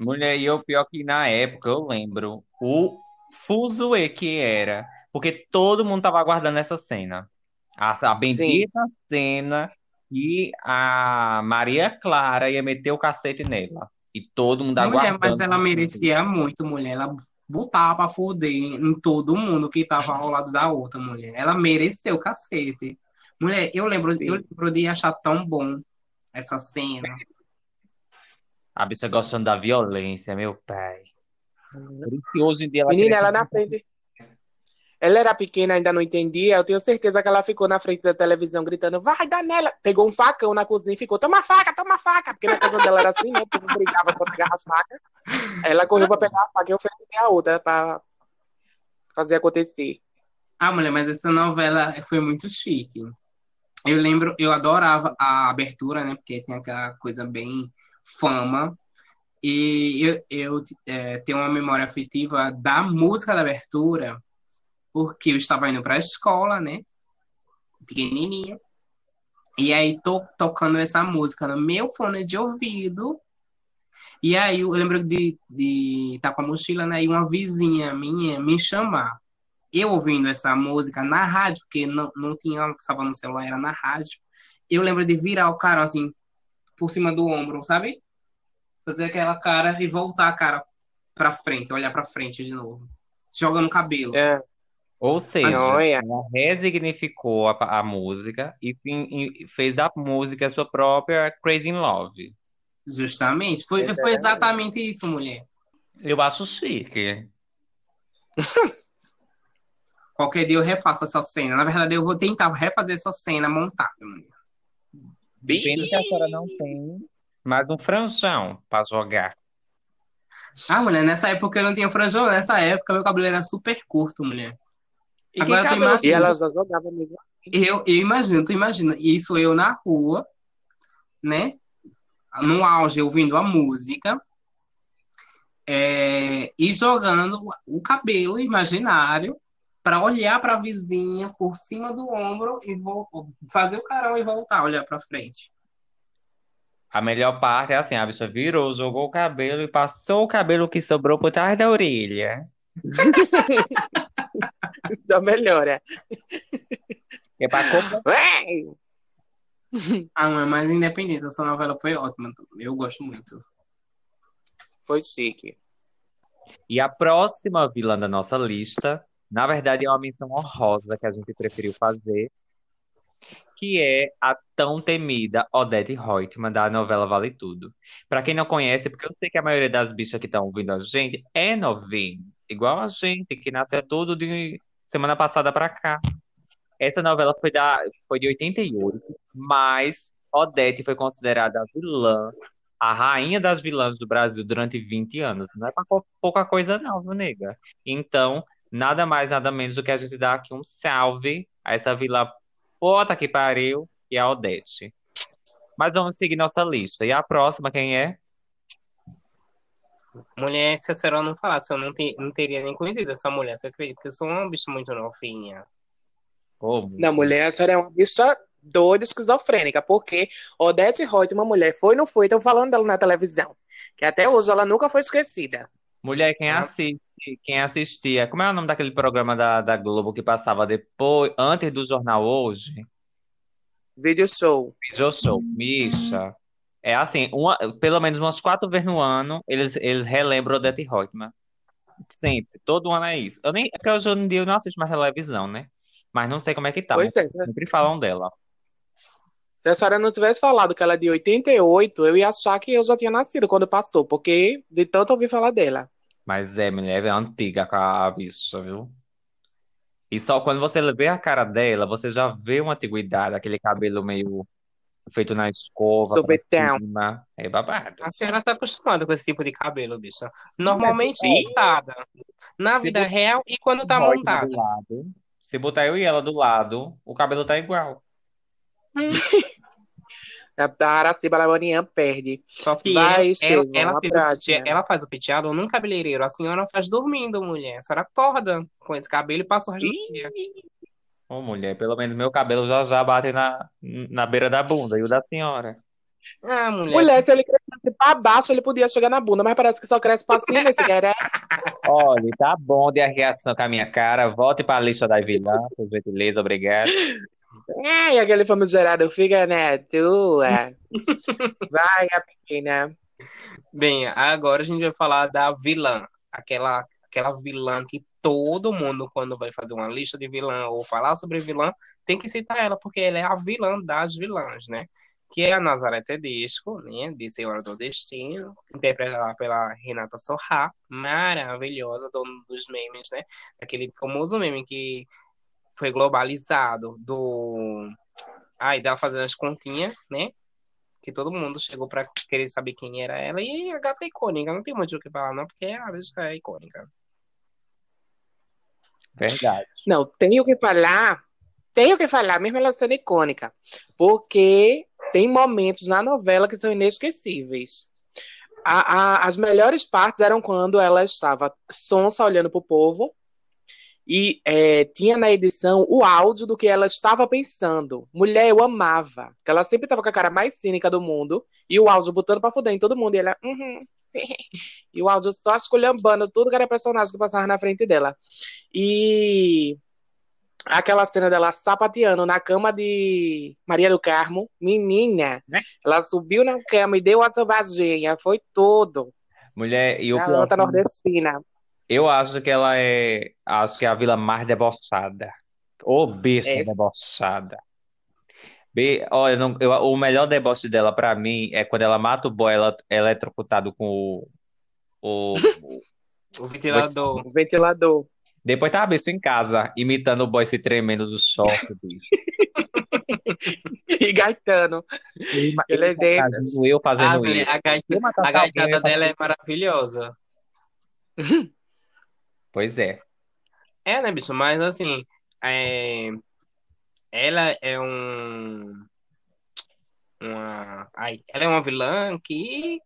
Mulher, e o pior que na época, eu lembro, o fuzuê que era. Porque todo mundo tava aguardando essa cena. A, a bendita cena que a Maria Clara ia meter o cacete nela. E todo mundo Mulher, aguardando. mas ela merecia muito, mulher. Ela botava pra foder em todo mundo que tava ao lado da outra, mulher. Ela mereceu o cacete. Mulher, eu lembro, Sim. eu lembro de achar tão bom essa cena. A bicha gostando da violência, meu pai. Hoje em dia ela Menina, ela na frente. Ela era pequena, ainda não entendia. Eu tenho certeza que ela ficou na frente da televisão gritando: vai, Danela! Pegou um facão na cozinha e ficou: toma faca, toma faca! Porque na casa dela era assim, né? O povo brigava pra pegar a faca. Ela correu pra pegar a faca e oferecer a outra pra fazer acontecer. Ah, mulher, mas essa novela foi muito chique. Eu lembro, eu adorava a abertura, né? Porque tem aquela coisa bem fama. E eu, eu é, tenho uma memória afetiva da música da abertura, porque eu estava indo para a escola, né? Pequenininha. E aí tô tocando essa música no meu fone de ouvido. E aí eu lembro de de estar com a mochila, né? E uma vizinha minha me chamar eu ouvindo essa música na rádio, porque não, não tinha, estava no celular, era na rádio. Eu lembro de virar o cara assim, por cima do ombro, sabe? Fazer aquela cara e voltar a cara pra frente, olhar pra frente de novo. Jogando cabelo. É. Ou seja, Olha. ela resignificou a, a música e, e fez da música a sua própria Crazy in Love. Justamente. Foi, foi exatamente isso, mulher. Eu acho chique. Qualquer dia eu refaço essa cena. Na verdade, eu vou tentar refazer essa cena montada, mulher. Pena que a senhora não tem mais um franjão pra jogar. Ah, mulher, nessa época eu não tinha franjão. Nessa época meu cabelo era super curto, mulher. E Agora cabelo imagina- E ela já jogava mesmo. Eu, eu imagino, tu imagina, isso eu na rua, né? No auge, ouvindo a música, é, e jogando o cabelo imaginário para olhar para a vizinha por cima do ombro e vol- fazer o carão e voltar, olhar para frente. A melhor parte é assim, a bicha virou, jogou o cabelo e passou o cabelo que sobrou por trás da orelha. Da melhora. É pra completar. Ah, mãe, mas independente, essa novela foi ótima. Eu gosto muito. Foi chique. E a próxima vilã da nossa lista, na verdade, é uma menção honrosa que a gente preferiu fazer, que é a tão temida Odete Reutemann, da novela Vale Tudo. Pra quem não conhece, porque eu sei que a maioria das bichas que estão ouvindo a gente é novinho, igual a gente, que nasceu tudo de semana passada pra cá. Essa novela foi, da, foi de 88, mas Odete foi considerada a vilã, a rainha das vilãs do Brasil durante 20 anos. Não é pouca coisa, não, viu, nega? Então, nada mais, nada menos do que a gente dar aqui um salve a essa vilã puta que pariu, que é a Odete. Mas vamos seguir nossa lista. E a próxima, quem é? Mulher, se a senhora não falasse, eu não, te- não teria nem conhecido essa mulher, você acredita? Porque eu sou uma bicha muito novinha. Ô, Na mulher, a senhora é uma bicha doida, esquizofrênica, porque Odete Reutemann, uma mulher, foi ou não foi, estão falando dela na televisão. Que até hoje ela nunca foi esquecida. Mulher, quem Ah. assiste, quem assistia, como é o nome daquele programa da, da Globo que passava depois, antes do Jornal Hoje? Video show. Video Show, Misha. É assim, uma, pelo menos umas quatro vezes no ano, eles, eles relembram Odete Reutemann. Sempre, todo ano é isso. Eu nem, é porque hoje em dia eu não assisto mais televisão, né? Mas não sei como é que tá, Pois mas é, se sempre falam dela. se a senhora não tivesse falado que ela é de 88, eu ia achar que eu já tinha nascido quando passou, porque de tanto ouvir falar dela. Mas é, mulher, é antiga com a bicha, viu? E só quando você vê a cara dela, você já vê uma antiguidade, aquele cabelo meio feito na escova, Sorvetão. É babado. A senhora tá acostumada com esse tipo de cabelo, bicha. Normalmente Ih. montada. Na vida real e quando tá montada. Se botar eu e ela do lado, o cabelo tá igual. A Araciba Labanian perde. Só que Vai, ela, ela, ela faz o penteado num cabeleireiro. A senhora faz dormindo, mulher. A senhora acorda com esse cabelo e passa o resto do dia. Ô, mulher, pelo menos meu cabelo já já bate na, na beira da bunda. E o da senhora? Ah, mulher. Mulher, se ele crescesse pra baixo, ele podia chegar na bunda, mas parece que só cresce pra cima esse querer. Olha, tá bom de a reação com a minha cara. Volte pra lista da vilã, por gentileza, obrigado. Ai, aquele famigerado fica na tua. Vai, a pequena. Bem, agora a gente vai falar da vilã. Aquela, aquela vilã que todo mundo, quando vai fazer uma lista de vilã ou falar sobre vilã, tem que citar ela, porque ela é a vilã das vilãs, né? Que é a Nazaré Tedesco, né? De Senhora do Destino, interpretada pela Renata Sorrá, maravilhosa, dona dos memes, né? Aquele famoso meme que foi globalizado do. Ai, dela fazendo as continhas, né? que todo mundo chegou pra querer saber quem era ela. E a gata é icônica, não tem muito o que falar, não, porque a bicha é icônica. Verdade. Não, tenho que falar. Tenho que falar, mesmo ela sendo icônica. Porque tem momentos na novela que são inesquecíveis. A- a- as melhores partes eram quando ela estava sonsa olhando pro povo e é, tinha na edição o áudio do que ela estava pensando. Mulher, eu amava. Ela sempre estava com a cara mais cínica do mundo e o áudio botando pra fuder em todo mundo. E ela, uhum. e o áudio só esculhambando tudo que era personagem que passava na frente dela. E aquela cena dela sapateando na cama de Maria do Carmo, menina, Né? ela subiu na cama e deu a salvadinha, foi tudo. Mulher, e o A pior, anta nordestina. eu acho que ela é, acho que é a vila mais debochada. Ô, besta É. debochada. Be- olha, não- eu- o melhor deboche dela pra mim é quando ela mata o boy ela, eletrocutado com o, o, O ventilador. O ventilador. Depois tava bicho em casa, imitando o boy se tremendo do choque, bicho. E Gaetano. Ele é. Imagino eu Ah, fazendo mulher, isso. a, gaita- a gaitada dela é maravilhosa. Pois é. É, né, bicho? Mas assim, é, ela é um. Uma... Ai, ela é uma vilã que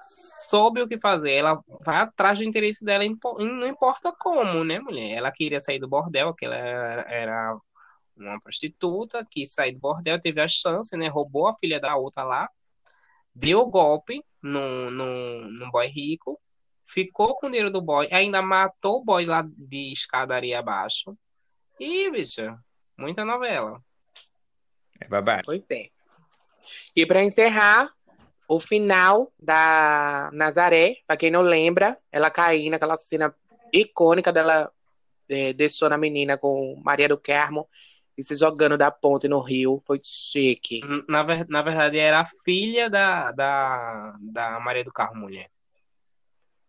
soube o que fazer. Ela vai atrás do interesse dela, não importa como, né, mulher? Ela queria sair do bordel, que ela era, uma prostituta, quis sair do bordel, teve a chance, né? Roubou a filha da outra lá, deu o golpe no, no, no boy rico, ficou com o dinheiro do boy, ainda matou o boy lá de escadaria abaixo. E, bicha, muita novela. É babado. Pois é. E para encerrar, o final da Nazaré, para quem não lembra, ela caindo naquela cena icônica dela é, deixando a menina com Maria do Carmo e se jogando da ponte no rio. Foi chique. Na, na verdade, era a filha da, da, da Maria do Carmo, mulher.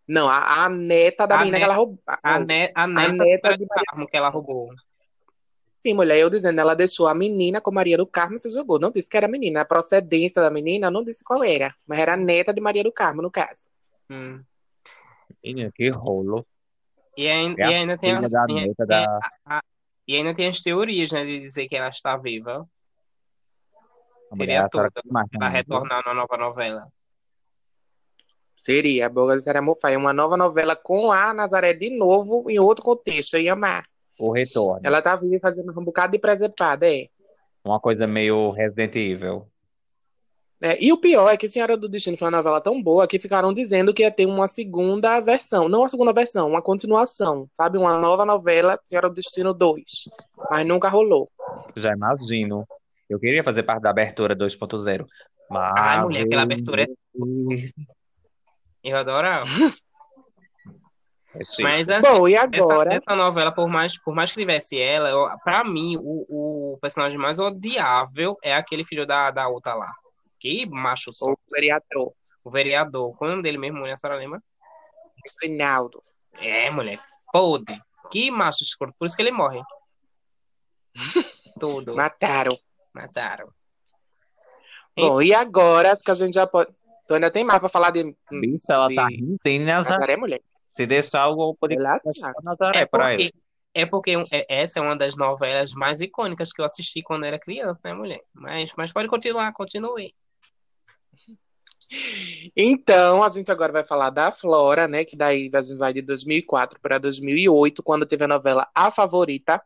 Não, a, a neta da A menina neta- que ela roubou. A, ne, a neta, neta Maria de do Carmo que ela roubou. Sim, mulher, eu dizendo, ela deixou a menina com Maria do Carmo e se jogou. Não disse que era menina. A procedência da menina não disse qual era, mas era a neta de Maria do Carmo, no caso. Hum. Menina, que rolo. E, ainda, É a e ainda tem as, da e- da- a- e ainda tem as teorias, né, de dizer que ela está viva. A Seria a toda. que mais Ela também, viu? retornar na nova novela. Seria, a Boga de Saramofai, uma nova novela com a Nazaré de novo, em outro contexto, eu ia amar. O retorno. Ela tá viva fazendo um bocado de presepada, é. Uma coisa meio Resident Evil. É, E o pior é que Senhora do Destino foi uma novela tão boa que ficaram dizendo que ia ter uma segunda versão. Não uma segunda versão, uma continuação, sabe? Uma nova novela, Senhora do Destino 2. Mas nunca rolou. Já imagino. Eu queria fazer parte da abertura 2.0. Mas. Ai, mulher, aquela abertura é- Eu adorava. É chique. Mas a- Bom, e essa, agora? essa novela, por mais, por mais que tivesse ela, eu, pra mim, o, o personagem mais odiável é aquele filho da, da outra lá. Que macho só. O vereador, O vereador. Qual é o nome dele mesmo, mulher? A senhora lembra? Reinaldo. É, mulher. Podre. Que macho escroto. Por isso que ele morre. Tudo. Mataram. Mataram. Bom, e agora, acho que a gente já pode. Tu ainda tem mais pra falar de Bicho, ela tá de- rindo Nazaré. Nazaré, mulher? Se deixar, passar tá. Nazaré É pra porque, ele. é porque é- essa é uma das novelas mais icônicas que eu assisti quando era criança, né, mulher? Mas, mas pode continuar, continue. Então, a gente agora vai falar da Flora, né? Que daí a gente vai de 2004 para 2008, quando teve a novela A Favorita.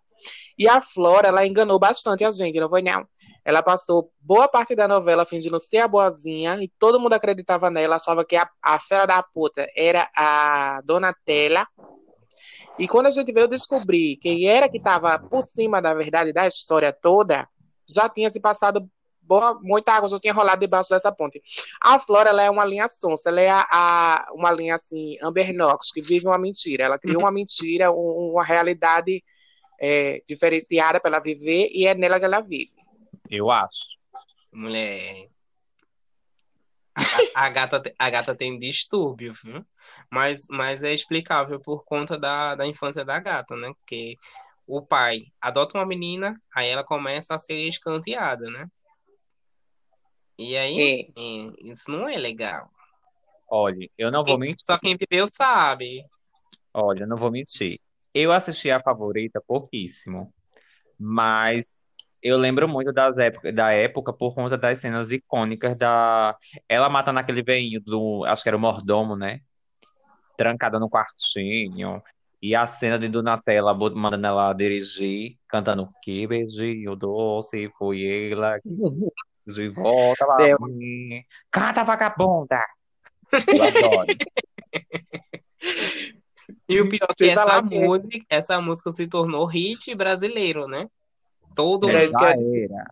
E a Flora, ela enganou bastante a gente, não foi não? Ela passou boa parte da novela fingindo ser a boazinha e todo mundo acreditava nela, achava que a, a fera da puta era a Donatella. E quando a gente veio descobrir quem era que estava por cima da verdade da história toda, já tinha se passado boa, muita água, já tinha rolado debaixo dessa ponte. A Flora, ela é uma linha sonsa, ela é a, a- uma linha assim, Amber Knox, que vive uma mentira. Ela criou uma mentira, um- uma realidade é, diferenciada para ela viver e é nela que ela vive. Eu acho. Mulher. A, a gata, a gata tem distúrbio, viu? Mas, mas é explicável por conta da, da infância da gata, né? Porque o pai adota uma menina, aí ela começa a ser escanteada, né? E aí, É. é, isso não é legal. Olha, eu não vou mentir. Só quem viveu sabe. Olha, eu não vou mentir. Eu assisti a favorita pouquíssimo, mas eu lembro muito das época, da época por conta das cenas icônicas da ela matando aquele velhinho do, acho que era o mordomo, né? Trancada no quartinho. E a cena de Donatella mandando ela dirigir, cantando Que beijinho doce foi ela que de volta lá. Deu. Canta, vagabunda! Eu adoro. E o pior é que essa que- música, essa música se tornou hit brasileiro, né? Todo Era Já era.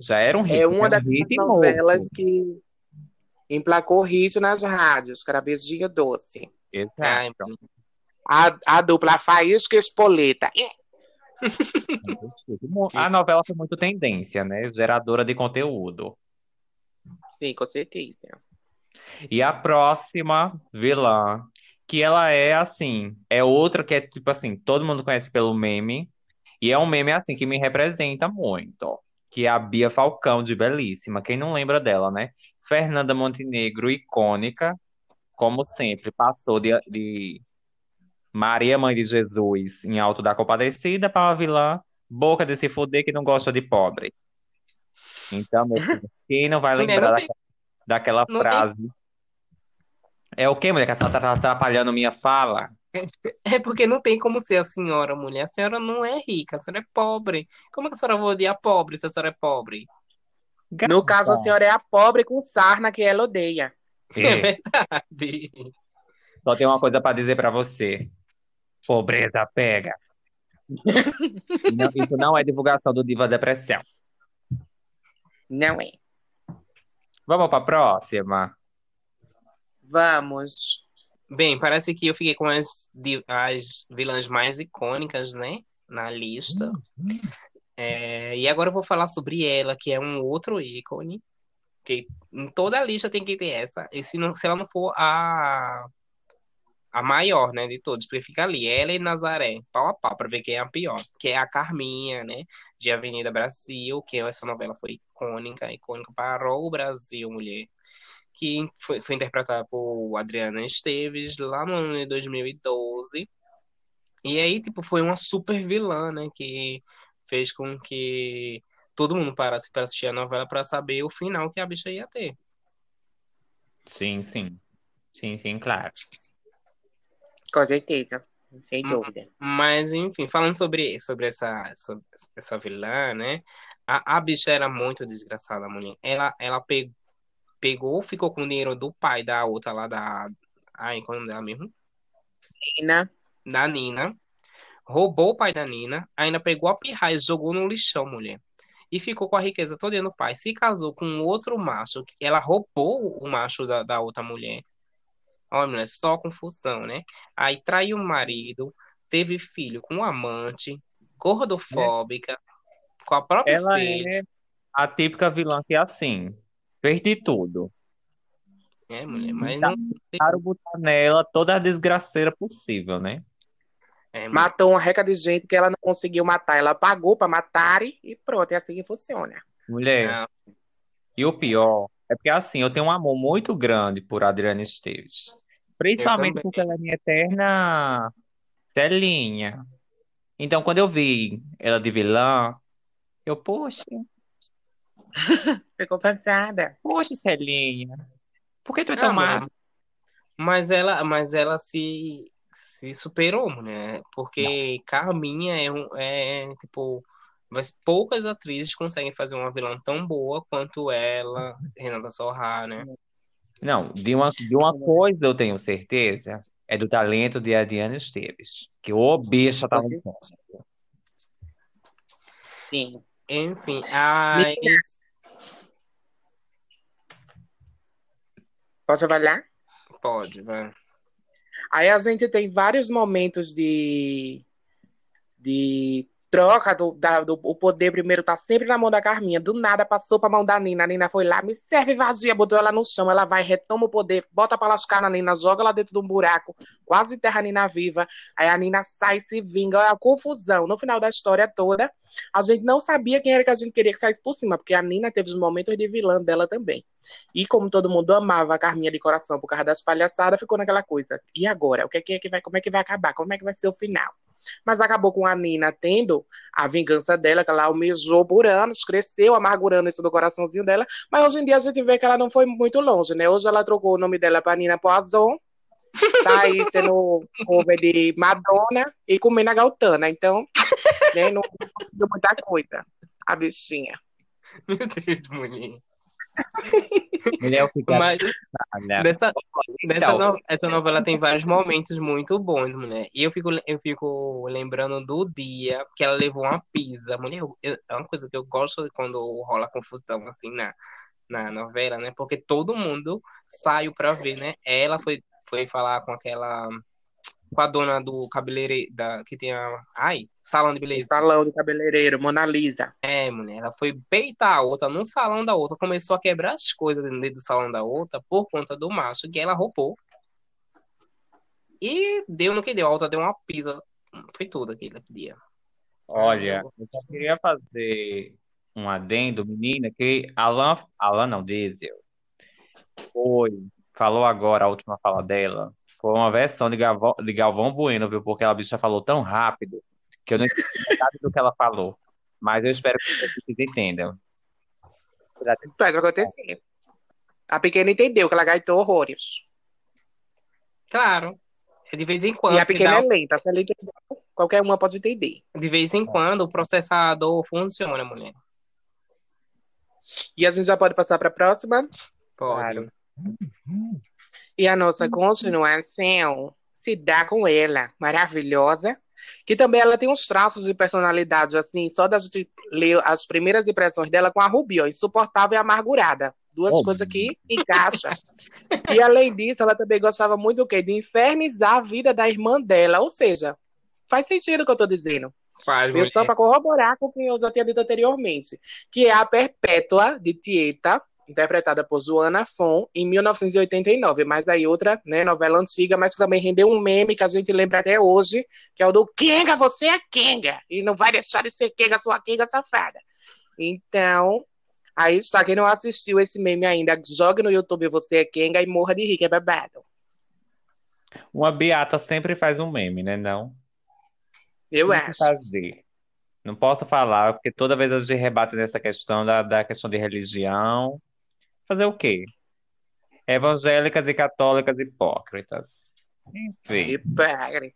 Já era um hit. É uma era das um hit novelas novo. que emplacou hit nas rádios, Beijinho Doce. Exato. A, a dupla Faísca e Espoleta. A novela foi muito tendência, né? Geradora de conteúdo. Sim, com certeza. E a próxima vilã, que ela é assim, é outra que é tipo assim, todo mundo conhece pelo meme, e é um meme assim que me representa muito, que é a Bia Falcão de Belíssima. Quem não lembra dela, né? Fernanda Montenegro, icônica, como sempre, passou de, de Maria Mãe de Jesus em Alto da Compadecida para uma vilã boca de se fuder que não gosta de pobre. Então, filho, quem não vai lembrar não daquela, daquela não tem- frase? É o quê, mulher? Que a senhora tá atrapalhando minha fala? É porque não tem como ser a senhora, mulher. A senhora não é rica, a senhora é pobre. Como é que a senhora vai odiar pobre se a senhora é pobre? No caso, a senhora é a pobre com sarna que ela odeia. É É, verdade. só tenho uma coisa pra dizer pra você. Pobreza pega. Não, isso não é divulgação do Diva Depressão. Não é. Vamos pra próxima? Vamos. Bem, parece que eu fiquei com as, as vilãs mais icônicas, né? Na lista. É, e agora eu vou falar sobre ela, que é um outro ícone. Que em toda a lista tem que ter essa. E se, não, se ela não for a, a maior, né, de todos, porque fica ali, ela e Nazaré, pau a pau, pra ver quem é a pior. Que é a Carminha, né? De Avenida Brasil, que essa novela foi icônica, icônica para o Brasil, mulher. Que foi, foi interpretada por Adriana Esteves lá no ano de 2012. E aí, tipo, foi uma super vilã, né? Que fez com que todo mundo parasse para assistir a novela para saber o final que a bicha ia ter. Sim, sim. Sim, sim, claro. Com certeza. Sem Hum. dúvida. Mas, enfim, falando sobre, sobre essa, essa, essa vilã, né? A, a bicha era muito desgraçada, a mulher. Ela, ela pe- pegou, ficou com o dinheiro do pai da outra lá da. Ai, qual é o nome dela mesmo? Nina, Da Nina. Roubou o pai da Nina. Ainda pegou a pirraia e jogou no lixão, mulher. E ficou com a riqueza toda no pai. Se casou com outro macho. que Ela roubou o macho da, da outra mulher. Olha, mulher, só confusão, né? Aí traiu o marido, teve filho com um amante, gordofóbica, com a própria Ela filha. é a típica vilã que é assim, de tudo. É, mulher, mas não. Tentaram botar nela toda a desgraceira possível, né? É, matou uma reca de gente que ela não conseguiu matar. Ela pagou para matar e pronto. É assim que funciona. Mulher, Não. E o pior é porque, assim, eu tenho um amor muito grande por Adriana Esteves. Principalmente porque ela é minha eterna telinha. Então, quando eu vi ela de vilã, eu, poxa, Ficou passada. poxa, Celinha, por que tu é tão má? mas ela, mas ela se, se superou, né? Porque Carminha é, um, é tipo, mas poucas atrizes conseguem fazer uma vilã tão boa quanto ela, Renata Sorrah, né? Não, de uma, de uma coisa eu tenho certeza, é do talento de Adriana Esteves. Que bicha tá Você- muito Sim. Enfim, a, Posso trabalhar? pode, vai. Aí a gente tem vários momentos de, de troca do, da- do o poder. Primeiro tá sempre na mão da Carminha, do nada passou pra mão da Nina. A Nina foi lá, me serve vazia, botou ela no chão. Ela vai, retoma o poder, bota pra lascar na Nina, joga lá dentro de um buraco, quase enterra a Nina viva. Aí a Nina sai se vinga, é a confusão. No final da história toda, a gente não sabia quem era que a gente queria que saísse por cima, porque a Nina teve os momentos de vilã dela também. E como todo mundo amava a Carminha de coração por causa das palhaçadas, ficou naquela coisa. E agora? O que é que, é vai, como é que vai acabar? Como é que vai ser o final? Mas acabou com a Nina tendo a vingança dela, que ela almejou por anos, cresceu amargurando isso do coraçãozinho dela. Mas hoje em dia a gente vê que ela não foi muito longe, né? Hoje ela trocou o nome dela para Nina Poison. Tá aí sendo cover de Madonna e comendo a Galtana. Então, né, não deu muita coisa. A bichinha. Meu Deus, mulher. Mulher, eu fiquei Mas assustada. dessa, dessa Então, no- essa novela tem vários momentos muito bons, mulher. E eu fico, eu fico lembrando do dia que ela levou uma pizza. Mulher, eu- eu- é uma coisa que eu gosto quando rola confusão assim na, na novela, né? Porque todo mundo saiu pra ver, né? Ela foi, foi falar com aquela. Com a dona do cabeleireiro, da, que tem a. Ai, salão de beleza. Salão de cabeleireiro, Mona Lisa. É, mulher, ela foi peitar a outra num salão da outra, começou a quebrar as coisas dentro do salão da outra por conta do macho que ela roubou. E deu no que deu, a outra deu uma pisa. Foi tudo aquele dia. olha, eu só queria fazer um adendo, menina, que Alan, Alan não, Diesel, foi, falou agora a última fala dela, foi uma versão de Galvão, de Galvão Bueno, viu? Porque a bicha falou tão rápido que eu não entendi metade do que ela falou. Mas eu espero que vocês entendam. Pode acontecer. A pequena entendeu que ela gaitou horrores. Claro. é De vez em quando, E a que pequena dá- é lenta. Se ela entendeu, qualquer uma pode entender. de vez em quando o processador funciona, mulher. E a gente já pode passar para a próxima. Pode. Claro. E a nossa continuação se dá com ela, maravilhosa. Que também ela tem uns traços de personalidade, assim, só da gente ler as primeiras impressões dela com a Rubi, ó, insuportável e amargurada. Duas Oh. coisas que encaixam. e além disso, ela também gostava muito do quê? De infernizar a vida da irmã dela. Ou seja, faz sentido o que eu tô dizendo. Faz, Veio só para corroborar com o que eu já tinha dito anteriormente, que é a Perpétua de Tieta, interpretada por Joana Fon, em 1989. Mas aí outra né, novela antiga, mas que também rendeu um meme que a gente lembra até hoje, que é o do Kenga, você é Kenga, e não vai deixar de ser Kenga, sua Kenga safada. Então, aí está, quem não assistiu esse meme ainda, jogue no YouTube Você é Kenga e morra de que é babado. Uma beata sempre faz um meme, né? Não? Eu Tem acho. fazer. Não posso falar, porque toda vez a gente rebate nessa questão da, da questão de religião. Fazer o quê? Evangélicas e católicas hipócritas. Enfim. E pare.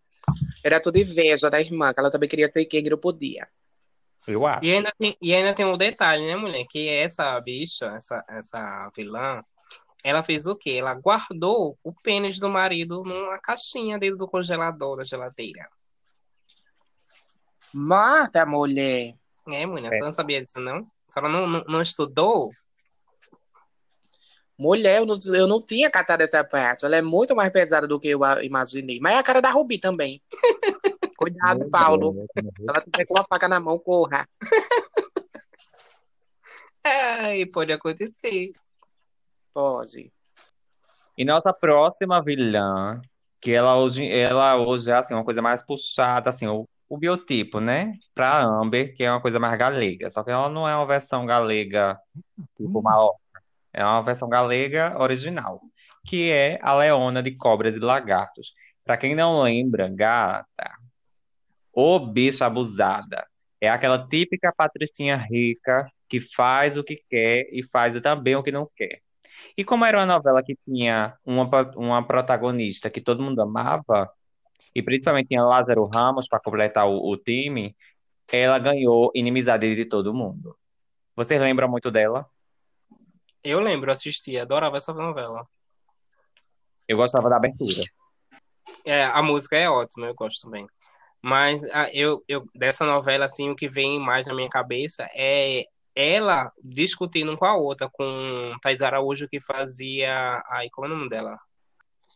Era tudo inveja da irmã, que ela também queria ser e não podia. Eu acho. E ainda tem, e ainda tem um detalhe, né, mulher? Que essa bicha, essa, essa vilã, ela fez o quê? Ela guardou o pênis do marido numa caixinha dentro do congelador da geladeira. Mata, mulher. É, mulher, você não sabia disso, não? Se ela não, não, não estudou, Mulher, eu não, eu não tinha catado essa parte. Ela é muito mais pesada do que eu imaginei. Mas é a cara da Rubi também. Cuidado, Meu Paulo. Deus, Se ela tiver com uma faca na mão, corra. é, pode acontecer. Pode. E nossa próxima vilã, que ela hoje, ela hoje é assim, uma coisa mais puxada, assim, o, o biotipo, né? Pra Amber, que é uma coisa mais galega. Só que ela não é uma versão galega, tipo uma orca. É uma versão galega original, que é a Leona de Cobras e Lagartos. Pra quem não lembra, gata, ô bicha abusada. É aquela típica patricinha rica que faz o que quer e faz também o que não quer. E como era uma novela que tinha uma, uma protagonista que todo mundo amava, e principalmente tinha Lázaro Ramos para completar o, o time, ela ganhou inimizade de todo mundo. Vocês lembram muito dela? Eu lembro, assisti, adorava essa novela. Eu gostava da abertura. É, a música é ótima, eu gosto também. Mas a- eu, eu dessa novela, assim, o que vem mais na minha cabeça é ela discutindo com a outra, com Thais Araújo, que fazia. Ai, como é o nome dela?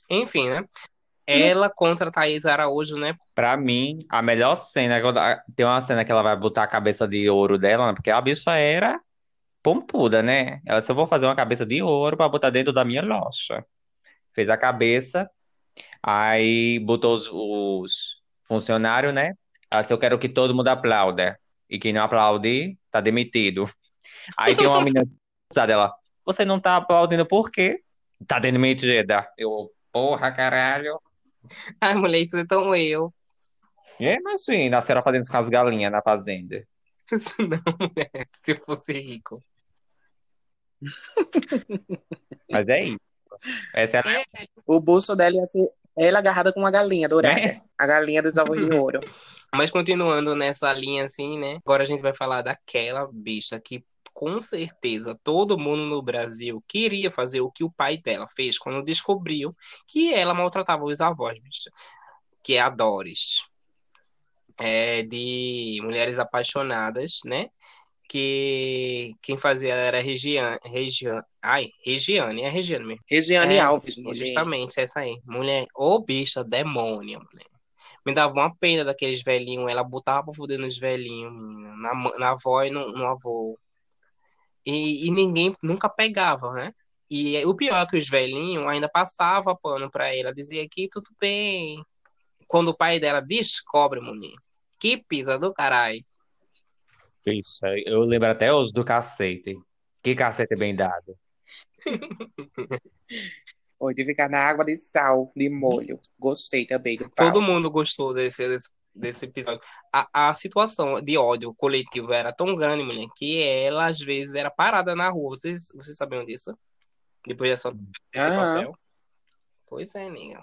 Enfim, né? Ela contra Thais Araújo, né? Pra mim, a melhor cena, tem uma cena que ela vai botar a cabeça de ouro dela, né? porque a bicha era pompuda, né? Ela disse, eu vou fazer uma cabeça de ouro pra botar dentro da minha loja. Fez a cabeça, aí botou os, os funcionários, né? Ela disse, eu quero que todo mundo aplauda. E quem não aplaudir, tá demitido. Aí tem uma menina dela, você não tá aplaudindo por quê? Tá demitida. Eu, porra, caralho. Ai, mulher, isso é tão eu. E imagina a senhora fazendo isso com as galinhas na fazenda. Isso não, mulher, se eu fosse rico. Mas é isso. Essa é a O bolso dela ia ser ela agarrada com uma galinha dourada. né? A galinha dos ovos de ouro. Mas continuando nessa linha assim, né? Agora a gente vai falar daquela bicha que com certeza todo mundo no Brasil queria fazer o que o pai dela fez quando descobriu que ela maltratava os avós, bicha. Que é a Doris. É de Mulheres Apaixonadas, né? Que quem fazia era Regiane, Regiane, ai, Regiane, é Regiane mesmo. Regiane É, Alves. Justamente, essa aí. Mulher, ô bicha demônia, mulher. Me dava uma pena daqueles velhinhos. Ela botava pra fuder nos velhinhos, na, na avó e no, no avô. E, e ninguém nunca pegava, né? E o pior é que os velhinhos ainda passava pano pra ela. Dizia que tudo bem. Quando o pai dela descobre, mulher. Que pisa do caralho. Isso, eu lembro até hoje do cacete. Que cacete bem dado. Ou de ficar na água de sal, de molho. Gostei também do pau. Todo mundo gostou desse, desse, desse episódio. A, a situação de ódio coletivo era tão grande, mulher, que ela às vezes era parada na rua. Vocês, vocês sabiam disso? Depois dessa, desse Aham. papel? Pois é, nega.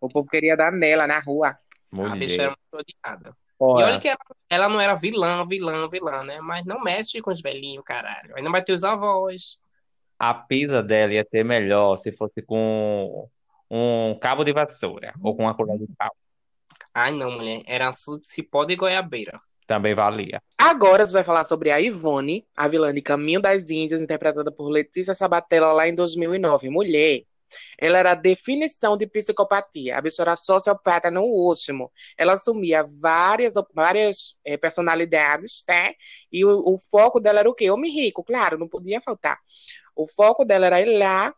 O povo queria dar nela na rua. A bicha era muito odiada. E Olha, olha que ela, ela não era vilã, vilã, vilã, né? Mas não mexe com os velhinhos, caralho. Ainda vai ter os avós. a pizza dela ia ser melhor se fosse com um cabo de vassoura ou com uma colher de pau. Ai, não, mulher. Era cipó de goiabeira. Também valia. Agora você vai falar sobre a Ivone, a vilã de Caminho das Índias, interpretada por Letícia Sabatella lá em 2009. Mulher, ela era a definição de psicopatia. A bicha era sociopata no último. Ela assumia várias, várias eh, personalidades, né? E o, o foco dela era o quê? Homem rico, claro, não podia faltar. O foco dela era ir lá,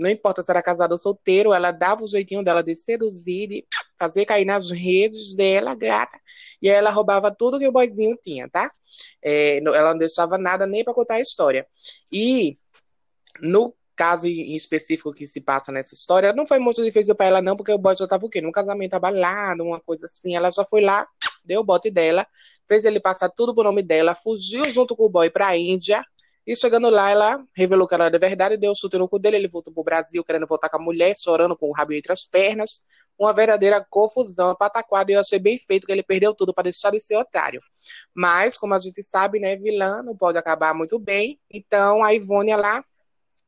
não importa se era casado ou solteiro, ela dava o jeitinho dela de seduzir, de fazer cair nas redes dela, gata. E aí ela roubava tudo que o boizinho tinha, tá? É, ela não deixava nada nem para contar a história. E no caso em específico que se passa nessa história, não foi muito difícil para ela, não, porque o boy já estava o quê? Num casamento abalado, uma coisa assim. Ela já foi lá, deu o bote dela, fez ele passar tudo por nome dela, fugiu junto com o boy para a Índia. E chegando lá, ela revelou que ela era de verdade, deu o chute no cu dele, ele voltou pro Brasil querendo voltar com a mulher, chorando com o rabo entre as pernas. Uma verdadeira confusão, pataquada, e eu achei bem feito que ele perdeu tudo para deixar de ser otário. Mas, como a gente sabe, né, vilã não pode acabar muito bem. Então, a Ivone, lá,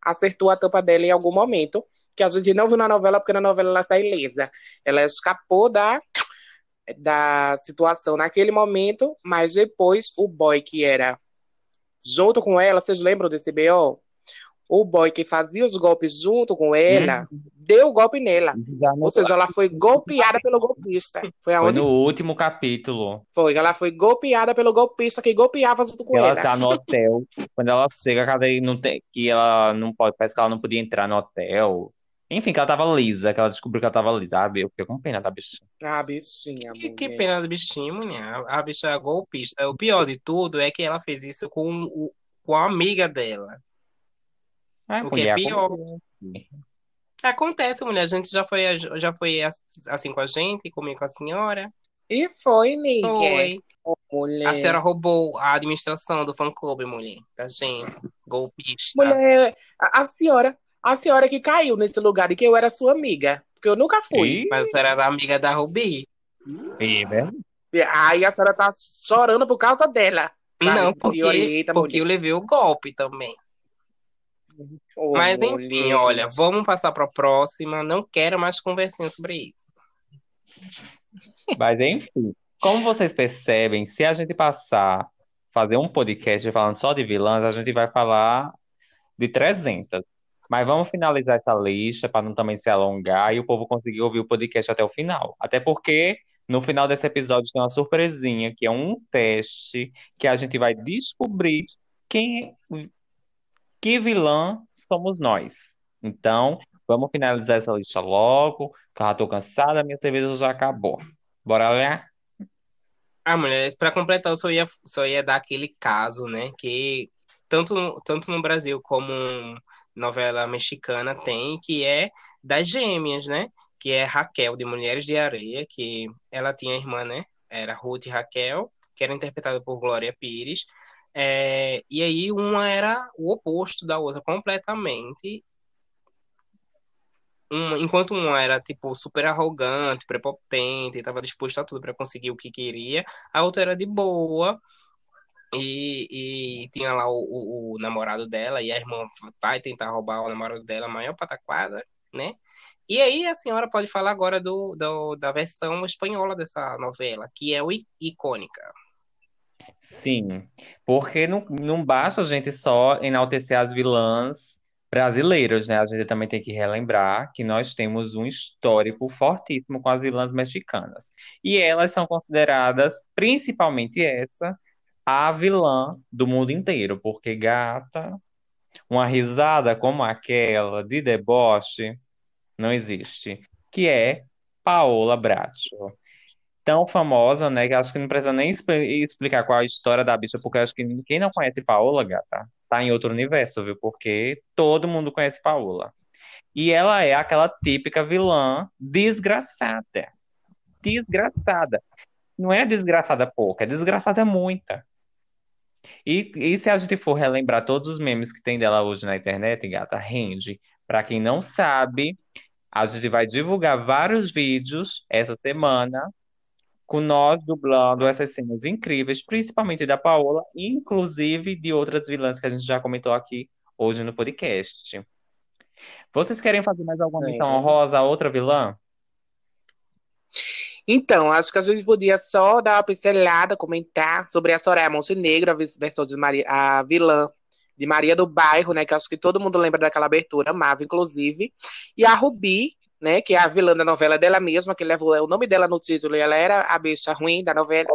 acertou a tampa dela em algum momento, que a gente não viu na novela, porque na novela ela sai ilesa. Ela escapou da, da situação naquele momento, mas depois o boy que era junto com ela, vocês lembram desse B.O.? O boy que fazia os golpes junto com ela, deu o golpe nela. Ou seja, ela foi golpeada pelo golpista. Foi Foi aonde? no último capítulo. Foi, ela foi golpeada pelo golpista que golpeava junto com Ela ela. tá no hotel. Quando ela chega, cadê não tem, que ela não pode, parece que ela não podia entrar no hotel. Enfim, que ela tava lisa, que ela descobriu que ela tava lisa. Ah, eu fiquei com pena da bicha. Ah, bichinha, Que, que pena do bichinho, mulher. A, a bicha é golpista. O pior de tudo é que ela fez isso com, o, com a amiga dela. Ai, O que mulher, é pior. acontece. Acontece, mulher. A gente já foi, já foi assim com a gente, comigo com a senhora. E foi, nega. Foi. Mulher. A senhora roubou a administração do fã-clube, mulher. Da gente. Golpista. Mulher, a, a senhora, a senhora que caiu nesse lugar e que eu era sua amiga. Porque eu nunca fui. Ih, Mas a senhora era amiga da Rubi? ih, né? Aí a senhora tá chorando por causa dela. Não, porque, porque eu mulher. levei o golpe também. Mas enfim, mulher. olha, vamos passar para a próxima. Não quero mais conversinha sobre isso. Mas enfim, como vocês percebem, se a gente passar, fazer um podcast falando só de vilãs, a gente vai falar de 300. Mas vamos finalizar essa lista para não também se alongar e o povo conseguir ouvir o podcast até o final. Até porque no final desse episódio tem uma surpresinha, que é um teste que a gente vai descobrir quem que vilã somos nós. Então, vamos finalizar essa lista logo, que eu já tô cansada, minha cerveja já acabou. Bora lá? Ah, mulher, para completar, eu só ia, só ia dar aquele caso, né? Que tanto, tanto no Brasil como novela mexicana tem, que é das gêmeas, né? Que é Raquel, de Mulheres de Areia, que ela tinha irmã, né? Era Ruth Raquel, que era interpretada por Glória Pires. É, e aí uma era o oposto da outra completamente. Uma, enquanto uma era tipo super arrogante, prepotente, estava disposta a tudo para conseguir o que queria, a outra era de boa e, e tinha lá o, o- o namorado dela e a irmã vai tentar roubar o namorado dela, maior pataquada, né? E aí a senhora pode falar agora do, do- da versão espanhola dessa novela, que é o icônica. Sim, porque não, não basta a gente só enaltecer as vilãs brasileiras, né? A gente também tem que relembrar que nós temos um histórico fortíssimo com as vilãs mexicanas. E elas são consideradas, principalmente essa, a vilã do mundo inteiro, porque gata, uma risada como aquela de deboche não existe, que é Paola Bracho. Tão famosa, né, que acho que não precisa nem expli- explicar qual é a história da bicha, porque acho que quem não conhece Paola, gata, tá em outro universo, viu? Porque todo mundo conhece Paola. E ela é aquela típica vilã desgraçada. Desgraçada. Não é desgraçada pouca, é desgraçada muita. E, e se a gente for relembrar todos os memes que tem dela hoje na internet, gata, rende. Pra quem não sabe, a gente vai divulgar vários vídeos essa semana com nós dublando essas cenas incríveis, principalmente da Paola, inclusive de outras vilãs que a gente já comentou aqui hoje no podcast. Vocês querem fazer mais alguma menção É. honrosa a outra vilã? Então, acho que a gente podia só dar uma pincelada, comentar sobre a Soraya Montenegro, a versão de Maria, a vilã de Maria do Bairro, né? Que acho que todo mundo lembra daquela abertura, amava, inclusive. E a Rubi, né? Que é a vilã da novela dela mesma, que levou o nome dela no título, e ela era a bicha ruim da novela,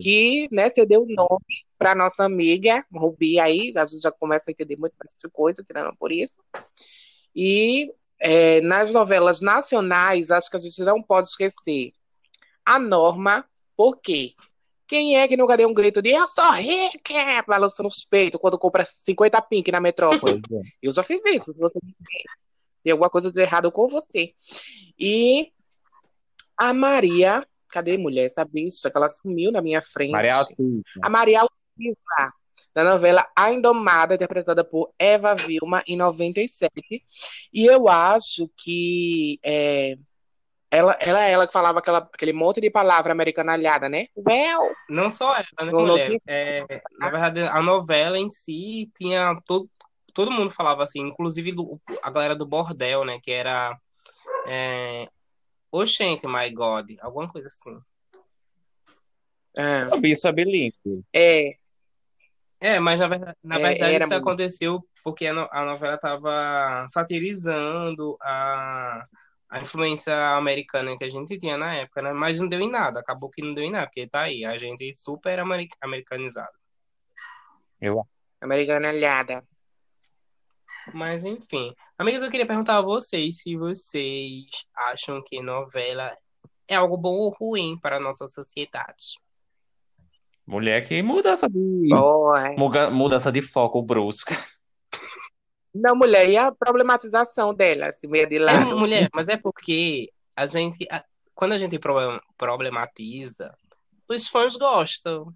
que, né, cedeu o nome para nossa amiga Rubi aí, a gente já começa a entender muito mais de coisa, tirando por isso. E é, nas novelas nacionais, acho que a gente não pode esquecer a Norma, por quê? Quem é que nunca deu um grito de eu sou rica, balançando os peitos quando compra 50 pink na metrópole? É. Eu já fiz isso, se você tem alguma coisa de errado com você. E a Maria, cadê mulher? Essa bicha que ela sumiu na minha frente. Maria Altiva. A Maria Altiva, da novela A Indomada, interpretada por Eva Vilma, em 97. E eu acho que é, ela, ela é ela que falava aquela, aquele monte de palavra americanalhada, né? Well, Não só ela, né, mulher? É, na verdade, a novela em si tinha todo, todo mundo falava assim, inclusive do- a galera do bordel, né? Que era é, Oxente, my God, alguma coisa assim. é, A bicha bilíngue. é, É, mas na verdade, na É, verdade isso muito. aconteceu porque a, no- a novela estava satirizando a, a influência americana que a gente tinha na época, né? Mas não deu em nada, acabou que não deu em nada, porque tá aí, a gente super ameri- americanizado. Eu americanalhada. Mas enfim, amigos, eu queria perguntar a vocês se vocês acham que novela é algo bom ou ruim para a nossa sociedade. Mulher que mudança de Oh, é. muga- mudança de foco brusca. Não, mulher, e a problematização dela, assim, meio de É, lado? mulher, mas é porque a gente, a- quando a gente problem- problematiza, os fãs gostam.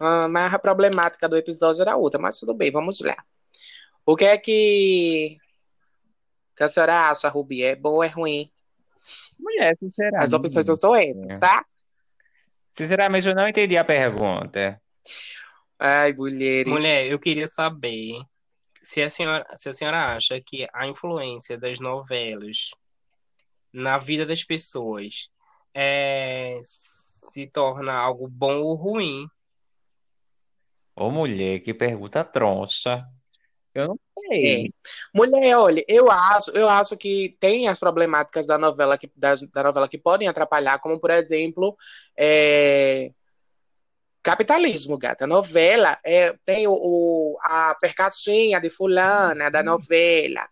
Ah, mas a problemática do episódio era outra, mas tudo bem, vamos lá. O que é que, que a senhora acha, Rubi? É bom ou é ruim? Mulher, sinceramente. As opções eu sou essas, tá? Sinceramente, eu não entendi a pergunta. Ai, mulheres. Mulher, eu queria saber se a senhora, se a senhora acha que a influência das novelas na vida das pessoas é, se torna algo bom ou ruim. Ô, mulher, que pergunta troncha. Eu não sei. É. Mulher, olha, eu acho, eu acho que tem as problemáticas da novela que, da, da novela que podem atrapalhar, como por exemplo, é, capitalismo, gata. A novela é, tem o, o- a percatinha de fulana da novela,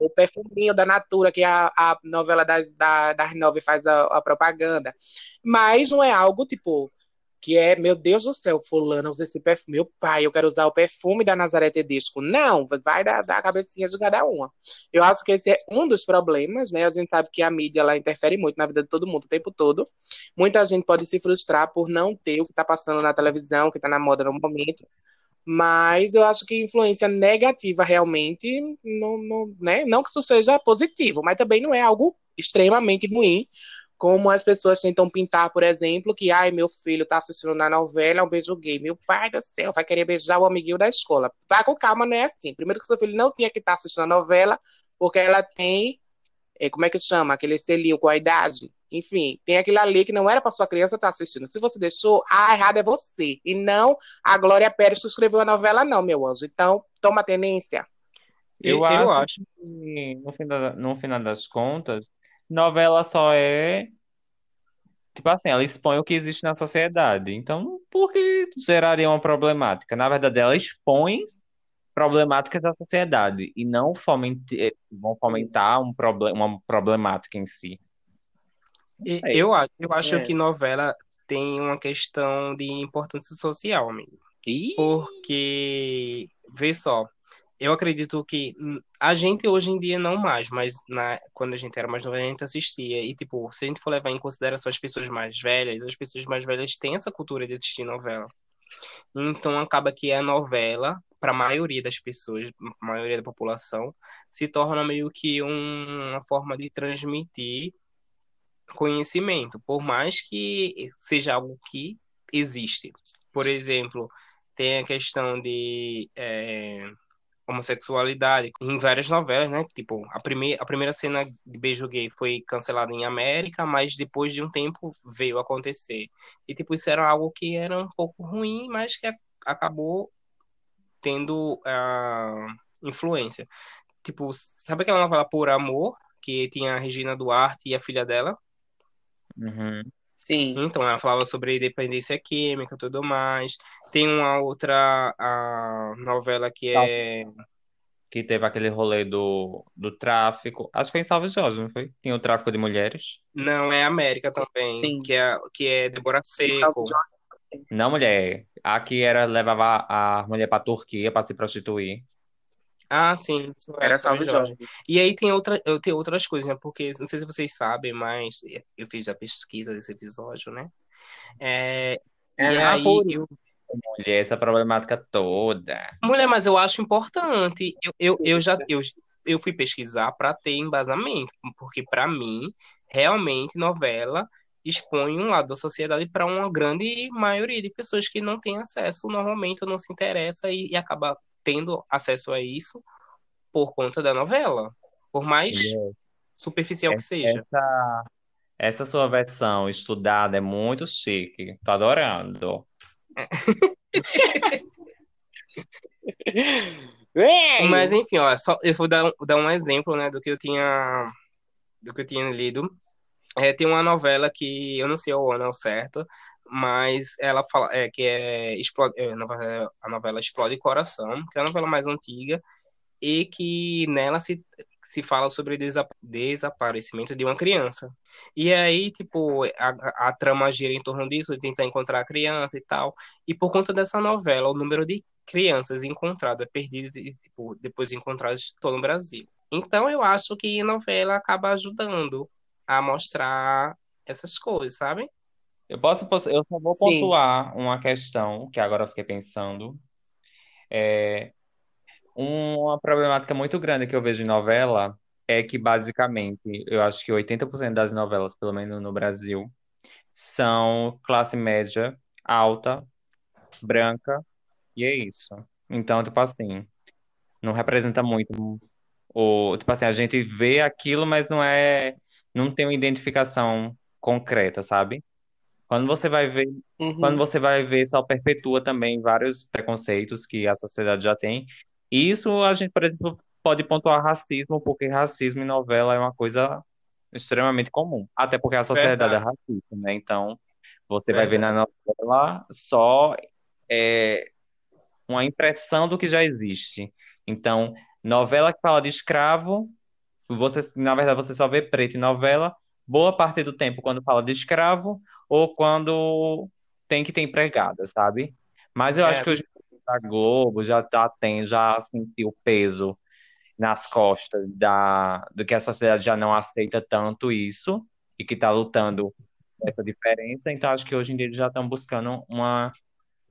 o perfuminho da Natura, que a, a novela das, da, das nove faz a, a propaganda. Mas não é algo tipo que é, meu Deus do céu, fulana usa esse perfume. Meu pai, eu quero usar o perfume da Nazaré Tedesco. Não, vai da, da cabecinha de cada uma. Eu acho que esse é um dos problemas, né? A gente sabe que a mídia ela interfere muito na vida de todo mundo o tempo todo. Muita gente pode se frustrar por não ter o que está passando na televisão, o que está na moda no momento. Mas eu acho que influência negativa realmente, não, não, né? não que isso seja positivo, mas também não é algo extremamente ruim, como as pessoas tentam pintar, por exemplo, que, ai, meu filho tá assistindo na novela, um beijo gay. Meu pai do céu, vai querer beijar o amiguinho da escola. Vá com calma, não é assim. Primeiro que seu filho não tinha que estar assistindo a novela, porque ela tem, é, como é que chama? Aquele selinho com a idade. Enfim, tem aquilo ali que não era para sua criança estar assistindo. Se você deixou, a errada é você. E não a Glória Pérez que escreveu a novela, não, meu anjo. Então, toma tenência. Eu, Eu acho, acho. que, no final, no final das contas, novela só é. Tipo assim, ela expõe o que existe na sociedade. Então, por que geraria uma problemática? Na verdade, ela expõe problemáticas da sociedade e não fomente, vão fomentar um proble uma problemática em si. É. Eu acho, eu acho É. que novela tem uma questão de importância social, amigo. Ih, Porque, vê só, eu acredito que a gente hoje em dia não mais, mas na, quando a gente era mais novo, a gente assistia. E, tipo, se a gente for levar em consideração as pessoas mais velhas, as pessoas mais velhas têm essa cultura de assistir novela. Então, acaba que a novela, para a maioria das pessoas, a maioria da população, se torna meio que um- uma forma de transmitir conhecimento, por mais que seja algo que existe. Por exemplo, tem a questão de é, homossexualidade em várias novelas, né? Tipo, a, prime a primeira cena de beijo gay foi cancelada em América, mas depois de um tempo veio acontecer. E, tipo, isso era algo que era um pouco ruim, mas que acabou tendo a influência. Tipo, sabe aquela novela Por Amor, que tinha a Regina Duarte e a filha dela? Uhum. sim. Então, ela falava sobre dependência química e tudo mais. Tem uma outra a novela que é. Que teve aquele rolê do, do tráfico. Acho que foi em Salve Jorge, não foi? Tinha o tráfico de mulheres. Não, é América também, Sim. que é, que é Débora Seco. Não, mulher. Aqui era levava a mulher pra Turquia pra se prostituir. Ah, sim, isso é Era Salve Jorge. E aí tem outra, eu tenho outras coisas, né? Porque não sei se vocês sabem, mas eu fiz a pesquisa desse episódio, né? É, e É, aí por eu Mulher, essa problemática toda. Mulher, mas eu acho importante. Eu, eu, eu já eu, eu fui pesquisar para ter embasamento, porque para mim, realmente, novela expõe um lado da sociedade para uma grande maioria de pessoas que não tem acesso normalmente ou não se interessa e, e acaba tendo acesso a isso por conta da novela, por mais Mulher, superficial que seja. Essa, essa sua versão estudada é muito chique. Tô adorando. Mas enfim, ó, só, eu vou dar, dar um exemplo, né, do que eu tinha do que eu tinha lido. É, tem uma novela que eu não sei o ano ao certo, mas ela fala é, que é, Explode, é, a novela- Explode Coração, que é a novela mais antiga, e que nela se, se fala sobre o desa- desaparecimento de uma criança. E aí, tipo, a, a trama gira em torno disso, de tentar encontrar a criança e tal. E por conta dessa novela, o número de crianças encontradas, perdidas e tipo, depois encontradas todo no Brasil. Então eu acho que a novela acaba ajudando a mostrar essas coisas, sabe? Eu posso, posso- eu só vou Sim. pontuar uma questão que agora eu fiquei pensando. É, uma problemática muito grande que eu vejo em novela é que, basicamente, eu acho que 80% das novelas, pelo menos no Brasil, são classe média, alta, branca, e é isso. Então, tipo assim, não representa muito o, tipo assim, a gente vê aquilo, mas não é, não tem uma identificação concreta, sabe? Quando você vai ver quando Uhum. você vai ver, só perpetua também vários preconceitos que a sociedade já tem. E isso a gente, por exemplo, pode pontuar racismo, porque racismo em novela é uma coisa extremamente comum. Até porque a sociedade é Verdade, racista, né? Então, você vai ver na verdade. novela só é, uma impressão do que já existe. Então, novela que fala de escravo, você, na verdade, você só vê preto em novela, boa parte do tempo quando fala de escravo ou quando tem que ter empregada, sabe? Mas eu acho É, que hoje a Globo já tá, tem, já sentiu o peso nas costas da, do que a sociedade já não aceita tanto isso e que está lutando por essa diferença. Então, acho que hoje em dia eles já estão buscando uma,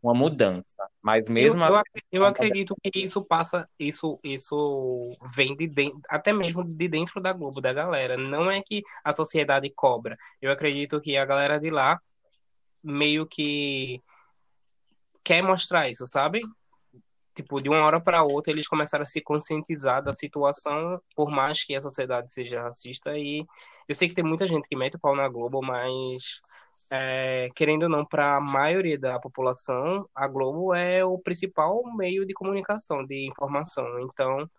uma mudança. Mas mesmo eu, assim, eu acredito que isso passa, isso, isso vem de dentro, até mesmo de dentro da Globo, da galera. Não é que a sociedade cobra. Eu acredito que a galera de lá meio que quer mostrar isso, sabe? Tipo, de uma hora para outra eles começaram a se conscientizar da situação, por mais que a sociedade seja racista. E eu sei que tem muita gente que mete o pau na Globo, mas é, querendo ou não, para a maioria da população, a Globo é o principal meio de comunicação, de informação. Então,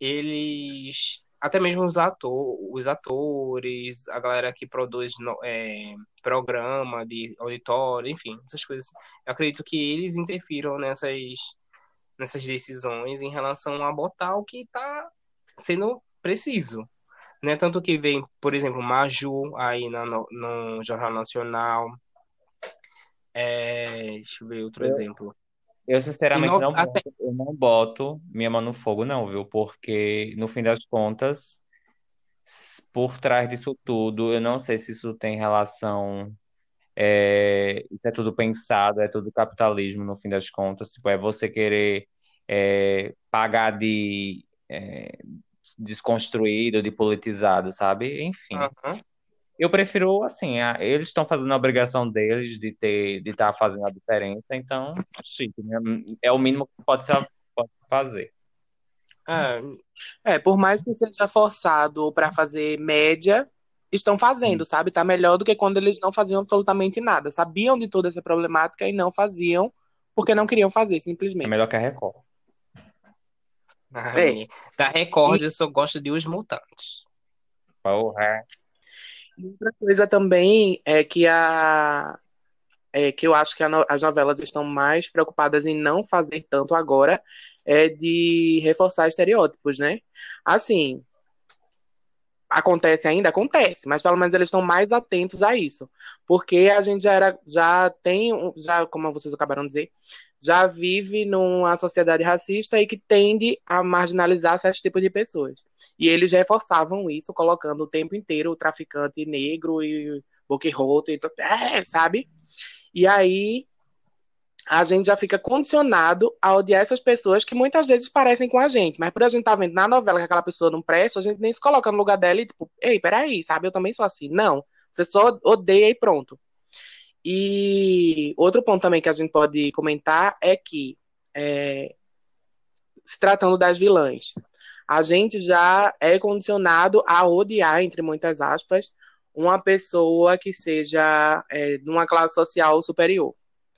eles, até mesmo os, ator, os atores, a galera que produz é, programa de auditório, enfim, essas coisas, eu acredito que eles interfiram nessas, nessas decisões em relação a botar o que está sendo preciso. Né? Tanto que vem, por exemplo, Maju aí na, no, no Jornal Nacional. É, deixa eu ver outro eu, exemplo. eu sinceramente no, não até, boto, eu não boto minha mão no fogo, não, viu? Porque no fim das contas, por trás disso tudo, eu não sei se isso tem relação. É, isso é tudo pensado, é tudo capitalismo no fim das contas. Tipo, é você querer é, pagar de é, desconstruído, de politizado, sabe? Enfim. aham. Eu prefiro, assim, a- eles estão fazendo a obrigação deles de ter, de estar fazendo a diferença, então, chique, né? É o mínimo que pode ser, pode fazer. É, É, por mais que seja forçado para fazer média, estão fazendo, sabe? Tá melhor do que quando eles não faziam absolutamente nada. Sabiam de toda essa problemática e não faziam porque não queriam fazer, É simplesmente. melhor que a Record. Ai, da Record eu só gosto de Os Mutantes. Porra. E outra coisa também é que a é, que eu acho que no- as novelas estão mais preocupadas em não fazer tanto agora é de reforçar estereótipos, né? Assim, acontece ainda? Acontece, mas pelo menos eles estão mais atentos a isso. Porque a gente já era, já tem, já, como vocês acabaram de dizer, já vive numa sociedade racista e que tende a marginalizar certos tipos de pessoas. E eles reforçavam isso, colocando o tempo inteiro o traficante negro e boquirroto e é, sabe? E aí a gente já fica condicionado a odiar essas pessoas que muitas vezes parecem com a gente, mas por a gente estar vendo na novela que aquela pessoa não presta, a gente nem se coloca no lugar dela e tipo, ei, peraí, sabe? Eu também sou assim. Não, você só odeia e pronto. E outro ponto também que a gente pode comentar é que, é, se tratando das vilãs, a gente já é condicionado a odiar, entre muitas aspas, uma pessoa que seja é, de uma classe social superior.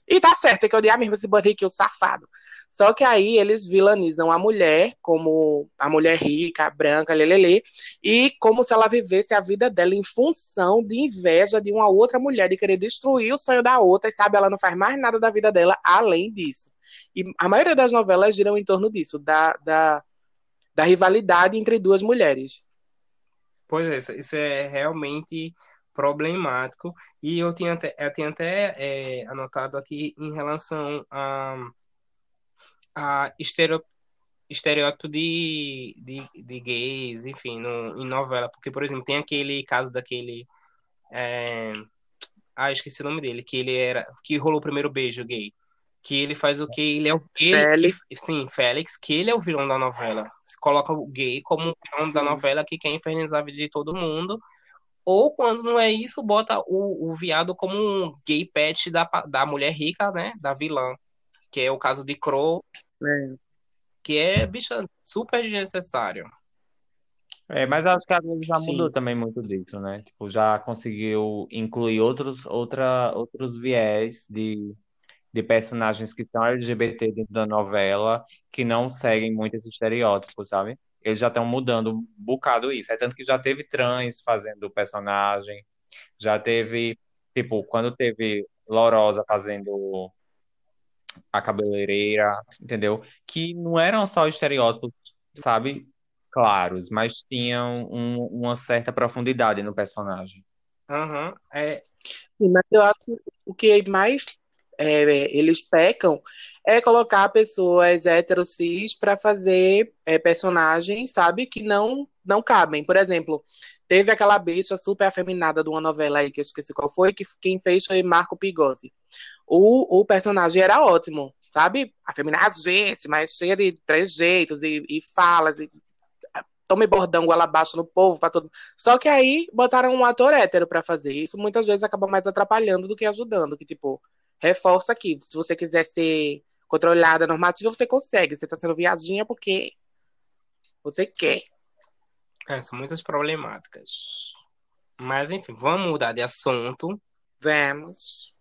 E tá certo, tem que odiar mesmo esse barriquinho safado. Só que aí eles vilanizam a mulher como a mulher rica, branca, lelele, e como se ela vivesse a vida dela em função de inveja de uma outra mulher, de querer destruir o sonho da outra, e sabe, ela não faz mais nada da vida dela além disso. E a maioria das novelas giram em torno disso, da, da, da rivalidade entre duas mulheres. Pois é, isso é realmente problemático. E eu tinha até, eu tinha até é, anotado aqui em relação a, a estereo, estereótipo de, de, de gays, enfim, no, em novela. Porque, por exemplo, tem aquele caso daquele. é, Ah, esqueci o nome dele, que ele era. Que rolou o primeiro beijo gay. Que ele faz o que? Ele é o. Félix. que- sim, Félix, que ele é o vilão da novela. Se coloca o gay como o vilão da novela que quer infernizar a vida de todo mundo. Ou quando não é isso, bota o, o viado como um gay pet da, da mulher rica, né? Da vilã. Que é o caso de Crow, É. que é, bicha, super desnecessário. É, mas acho que a Globo já Sim. mudou também muito disso, né? Tipo, já conseguiu incluir outros, outra, outros viés de, de personagens que são LGBT dentro da novela, que não seguem muito esse estereótipo, sabe? Eles já estão mudando um bocado isso. É tanto que já teve trans fazendo o personagem, já teve, tipo, quando teve Lourosa fazendo a cabeleireira, entendeu? Que não eram só estereótipos, sabe? Claros, mas tinham um- uma certa profundidade no personagem. Aham, é, mas eu acho que o que mais é, eles pecam é colocar pessoas hétero para fazer é, personagens, sabe, que não não cabem. Por exemplo, teve aquela bicha super afeminada de uma novela aí que eu esqueci qual foi, que quem fez foi Marco Pigossi. O, o personagem era ótimo, sabe? Afeminado, gente, mas cheia de trejeitos e, e falas e tome bordão goela abaixo no povo para todo só que aí botaram um ator hétero pra fazer. Isso muitas vezes acaba mais atrapalhando do que ajudando. Que, tipo, reforça aqui. Se você quiser ser controlada, normativa, você consegue. Você tá sendo viadinha porque você quer. é, são muitas problemáticas. Mas, enfim, vamos mudar de assunto. Vamos.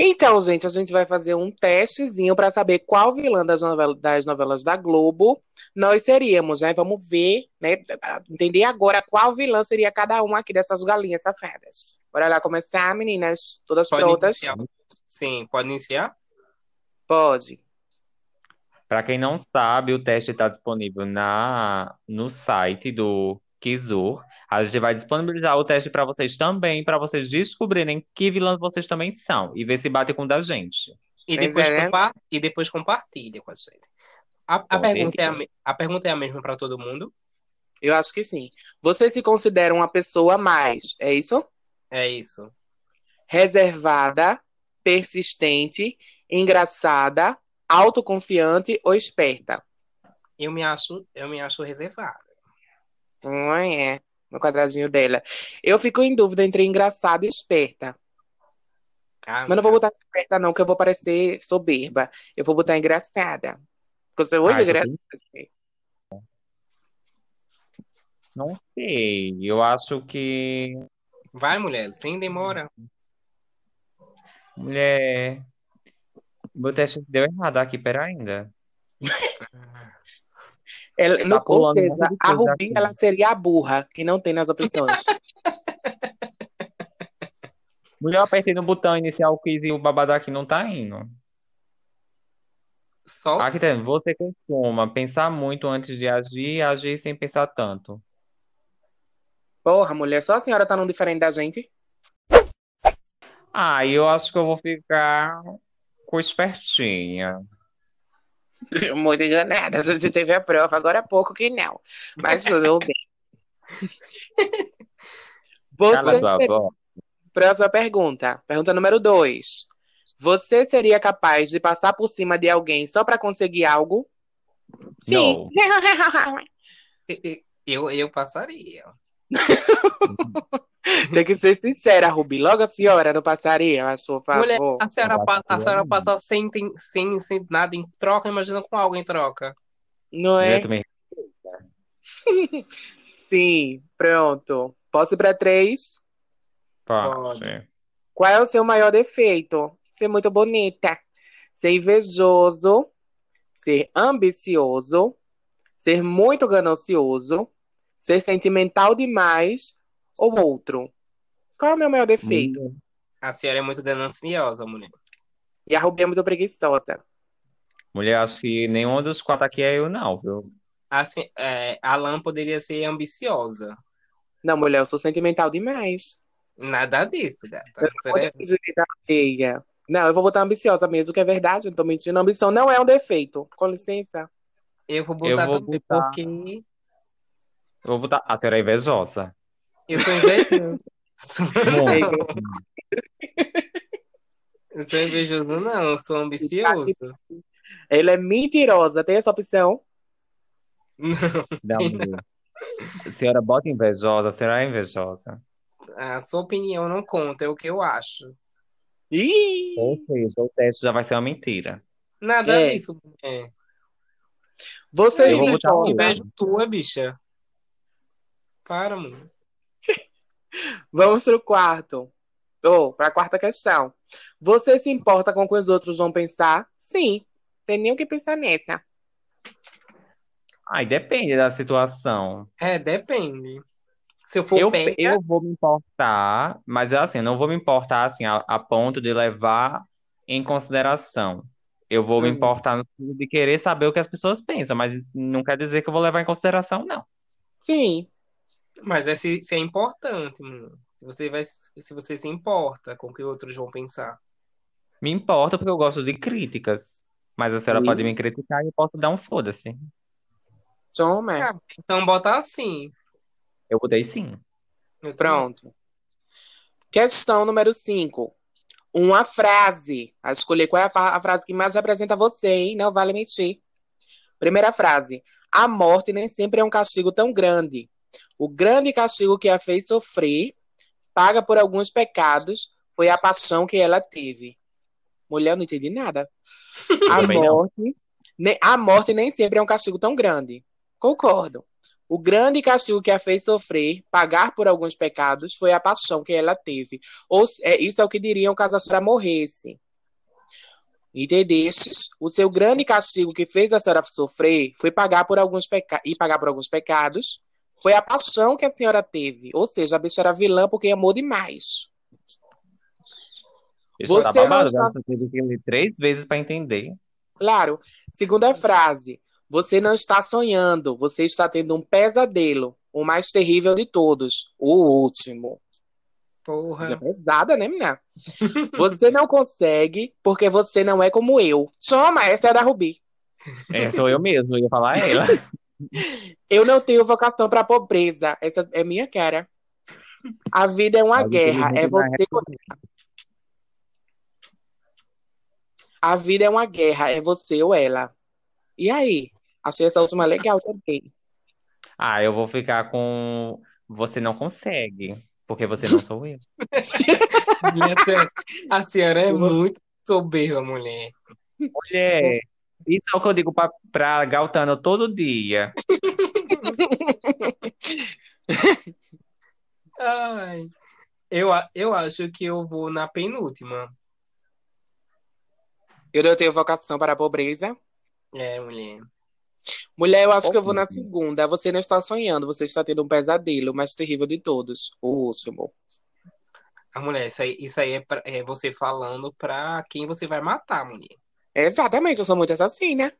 Então, gente, a gente vai fazer um testezinho pra saber qual vilã das novelas, das novelas da Globo nós seríamos, né? Vamos ver, né? Entender agora qual vilã seria cada uma aqui dessas galinhas safadas. Bora lá começar, meninas? Todas Pode prontas? iniciar. Sim, pode iniciar? Pode. Para quem não sabe, o teste está disponível na, no site do Kizur. A gente vai disponibilizar o teste para vocês também, para vocês descobrirem que vilãs vocês também são e ver se bate com o da gente. E Pois depois, é. compa- e depois compartilha com a gente. A, a, pergunta, é a, a pergunta é a mesma para todo mundo? Eu acho que sim. Você se considera uma pessoa mais, é isso? É isso. Reservada, persistente, engraçada, autoconfiante ou esperta? Eu me acho, eu me acho reservada. Não é? No quadradinho dela. Eu fico em dúvida entre engraçada e esperta. Ah, Mas não vou botar esperta, não, que eu vou parecer soberba. Eu vou botar engraçada. Porque eu sou muito Ah, então engraçada. Não sei, eu acho que Vai, mulher, sem demora. mulher. Meu teste deu errado aqui, pera ainda. Ela, no, ou seja, a Rubi, aqui. ela seria a burra, que não tem nas opções. Mulher, eu apertei no botão inicial quiz e o babado aqui não tá indo. Só Aqui tem, você costuma pensar muito antes de agir e agir sem pensar tanto. Porra, mulher, só a senhora tá num diferente da gente. Ah, eu acho que eu vou ficar com espertinha. Muito enganada. A gente teve a prova agora há pouco que não. Mas tudo bem. Você, próxima pergunta. Pergunta número dois. Você seria capaz de passar por cima de alguém só pra conseguir algo? Sim. eu, eu passaria. Tem que ser sincera, Rubi. Logo a senhora não passaria, a Mulher, favor. a senhora, Eu pa- a passaria senhora passar sem, tem- sem, sem nada em troca, imagina com algo em troca. Não Mulher, é? me- Sim, pronto. Posso ir pra três? Pode. Qual é o seu maior defeito? Ser muito bonita. Ser invejoso. Ser ambicioso. Ser muito ganancioso. Ser sentimental demais. Ou outro? Qual é o meu maior defeito? A senhora é muito gananciosa, mulher. E a Rubi é muito preguiçosa. Mulher, acho que nenhum dos quatro aqui é eu, não, viu? Assim, é, a Lã poderia ser ambiciosa. Não, mulher, eu sou sentimental demais. Nada disso, gata. Eu senhora é-. Não, eu vou botar ambiciosa mesmo, que é verdade, eu não tô mentindo. Ambição não é um defeito. Com licença. Eu vou botar vou também, botar- porque Eu vou botar. A senhora é invejosa. eu sou Muito. Eu sou invejoso, não, eu sou ambicioso. Ela é mentirosa, tem essa opção? Não, mulher. A senhora bota invejosa, a senhora é invejosa. A sua opinião não conta, é o que eu acho. Ih! Ou seja, o teste já vai ser uma mentira. Nada É. disso, mulher. Vocês Eu vou? Inveja tua, bicha. Para, mano. Vamos pro quarto. Ou, pra quarta questão. Você se importa com o que os outros vão pensar? Sim. Tem nem o que pensar nessa. Ai, depende da situação. É, depende. Se eu for Eu, eu vou me importar, mas assim, eu não vou me importar assim a, a ponto de levar em consideração. Eu vou me Uhum. importar no sentido de querer saber o que as pessoas pensam, mas não quer dizer que eu vou levar em consideração, não. Sim. Mas é se, se é importante, mano. Se você vai, se você se importa com o que outros vão pensar. Me importa porque eu gosto de críticas. Mas a senhora Sim. pode me criticar e eu posso dar um foda-se. Toma. Ah, Então bota assim. Eu botei sim. Pronto. Questão número 5. Uma frase. A escolher qual é a, a frase que mais representa você, hein? Não vale mentir. Primeira frase. A morte nem sempre é um castigo tão grande. O grande castigo que a fez sofrer, paga por alguns pecados, foi a paixão que ela teve. Mulher, eu não entendi nada. A morte, ne- a morte nem sempre é um castigo tão grande. Concordo. O grande castigo que a fez sofrer, pagar por alguns pecados, foi a paixão que ela teve. Ou, é, isso é o que diriam caso a senhora morresse. Entendestes? O seu grande castigo que fez a senhora sofrer foi pagar por alguns peca e pagar por alguns pecados. Foi a paixão que a senhora teve. Ou seja, a bicha era vilã porque amou demais. Isso Você tá não babado, está- teve que ler três vezes para entender. Claro. Segunda frase. Você não está sonhando, você está tendo um pesadelo. O mais terrível de todos. O último. Porra. Coisa pesada, né, menina? Você não consegue porque você não é como eu. Toma, essa é a da Rubi. É, sou eu mesmo, eu ia falar ela. Eu não tenho vocação para pobreza. Essa é minha cara. A vida é uma guerra. É na você. A vida é uma guerra. É você ou ela. E aí? Achei essa última legal também. Ah, eu vou ficar com você não consegue, porque você não sou eu. A senhora é muito soberba, mulher. Mulher, isso é o que eu digo pra, pra Galtano todo dia. Ai. Eu, a- eu acho que eu vou na penúltima. Eu não tenho vocação para a pobreza. É, mulher. Mulher, eu acho que eu vou na segunda. Você não está sonhando, você está tendo um pesadelo, o mais terrível de todos. O último. A mulher, isso aí, isso aí é, pra- é você falando pra quem você vai matar, mulher. Exatamente, eu sou muito assassina.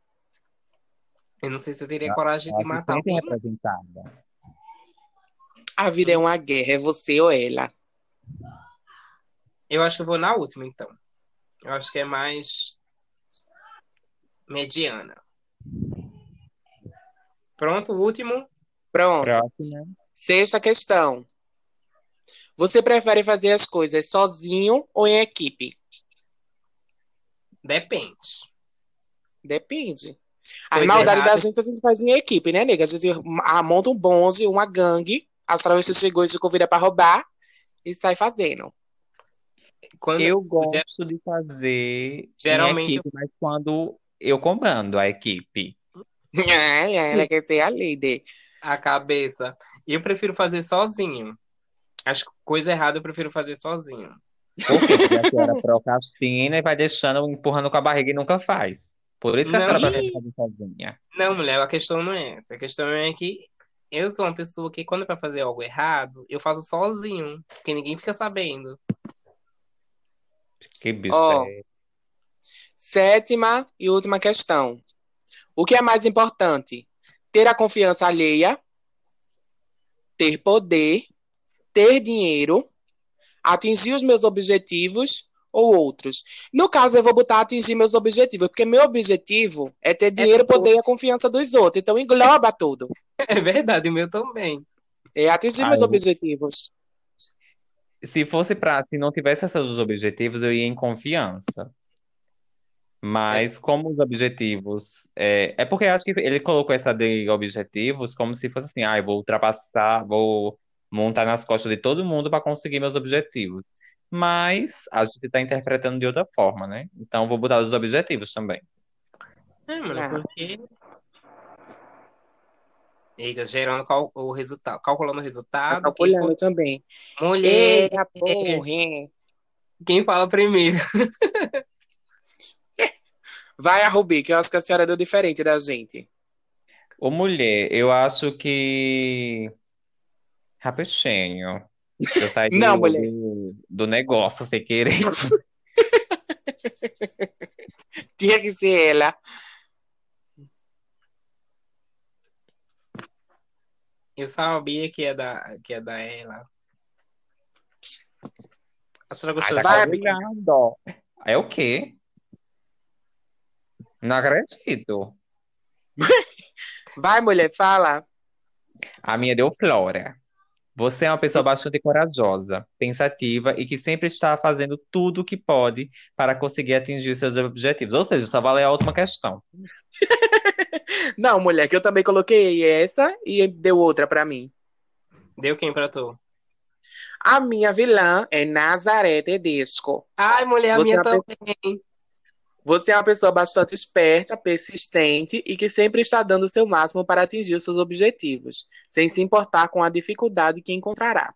Eu não sei se eu teria coragem de matar alguém. representada. A vida é uma guerra, é você ou ela. Eu acho que eu vou na última, então. Eu acho que é mais mediana. Pronto, o último. Pronto. Próxima. Sexta questão. Você prefere fazer as coisas sozinho ou em equipe? Depende. Depende. As maldades da gente a gente faz em equipe, né, nega? A gente ah, monta um bonde, uma gangue, as travestis chegou e se convida pra roubar e sai fazendo. Quando Eu gosto de fazer Geralmente- em equipe, mas quando eu comando a equipe. É, é, ela quer ser a líder. a cabeça. Eu prefiro fazer sozinho. As coisas erradas eu prefiro fazer sozinho. Porque a senhora procrastina e vai deixando, empurrando com a barriga e nunca faz. Por isso que a senhora prefere fazer sozinha. Não, mulher, a questão não é essa. A questão é que eu sou uma pessoa que, quando é pra fazer algo errado, eu faço sozinho. Porque ninguém fica sabendo. Que bicho Ó. é. Sétima e última questão. O que é mais importante? Ter a confiança alheia, ter poder, ter dinheiro, atingir os meus objetivos ou outros. No caso, eu vou botar atingir meus objetivos, porque meu objetivo é ter dinheiro, tudo. poder e a confiança dos outros. Então, engloba tudo. É verdade, o meu também. É atingir Ah, meus eu- objetivos. Se fosse pra, se não tivesse esses objetivos, eu ia em confiança. Mas como os objetivos é, é porque eu acho que ele colocou essa de objetivos como se fosse assim, ah, eu vou ultrapassar, vou montar nas costas de todo mundo para conseguir meus objetivos. Mas a gente está interpretando de outra forma, né? Então vou botar os objetivos também. É, mano, Ah. porque. Eita, gerando cal- o resultado, calculando o Tá resultado. calculando também. Quem, mulher, Eita, porra. é. quem fala primeiro? Vai a Rubi, que eu acho que a senhora deu diferente da gente. Ô, mulher, eu acho que. Rapidinho. Eu saí Não, do, mulher. do, negócio sem querer. Tinha que ser ela. Eu sabia que ia dar, que ia dar ela. A senhora Ai, gostou tá dessa calculando. É o quê? Não acredito. Vai, mulher, fala. A minha deu Flora. Você é uma pessoa bastante corajosa, pensativa e que sempre está fazendo tudo o que pode para conseguir atingir seus objetivos. Ou seja, só vale a última questão. Não, mulher, que eu também coloquei essa e deu outra pra mim. Deu quem pra tu? A minha vilã é Nazaré Tedesco. Ai, mulher, a Você minha é também. Você é uma pessoa bastante esperta, persistente e que sempre está dando o seu máximo para atingir os seus objetivos, sem se importar com a dificuldade que encontrará.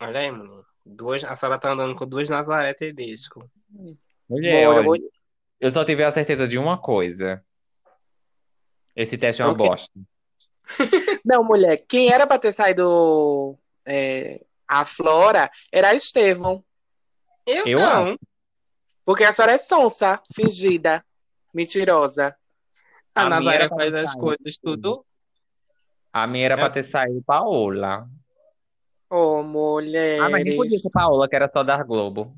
Olha aí, mulher. Duas, a senhora tá andando com duas Nazaré Tedesco. Mulher, Olha, eu só tive a certeza de uma coisa. Esse teste é uma O quê? bosta. Não, mulher, quem era para ter saído é, a Flora era a Estevão, Eu, Eu não. acho. Porque a senhora é sonsa, fingida, mentirosa. A, A pra faz as coisas tudo. A minha era É. pra ter saído Paola. Ô, Ah, mas nem podia ser Paola, que era só da Globo.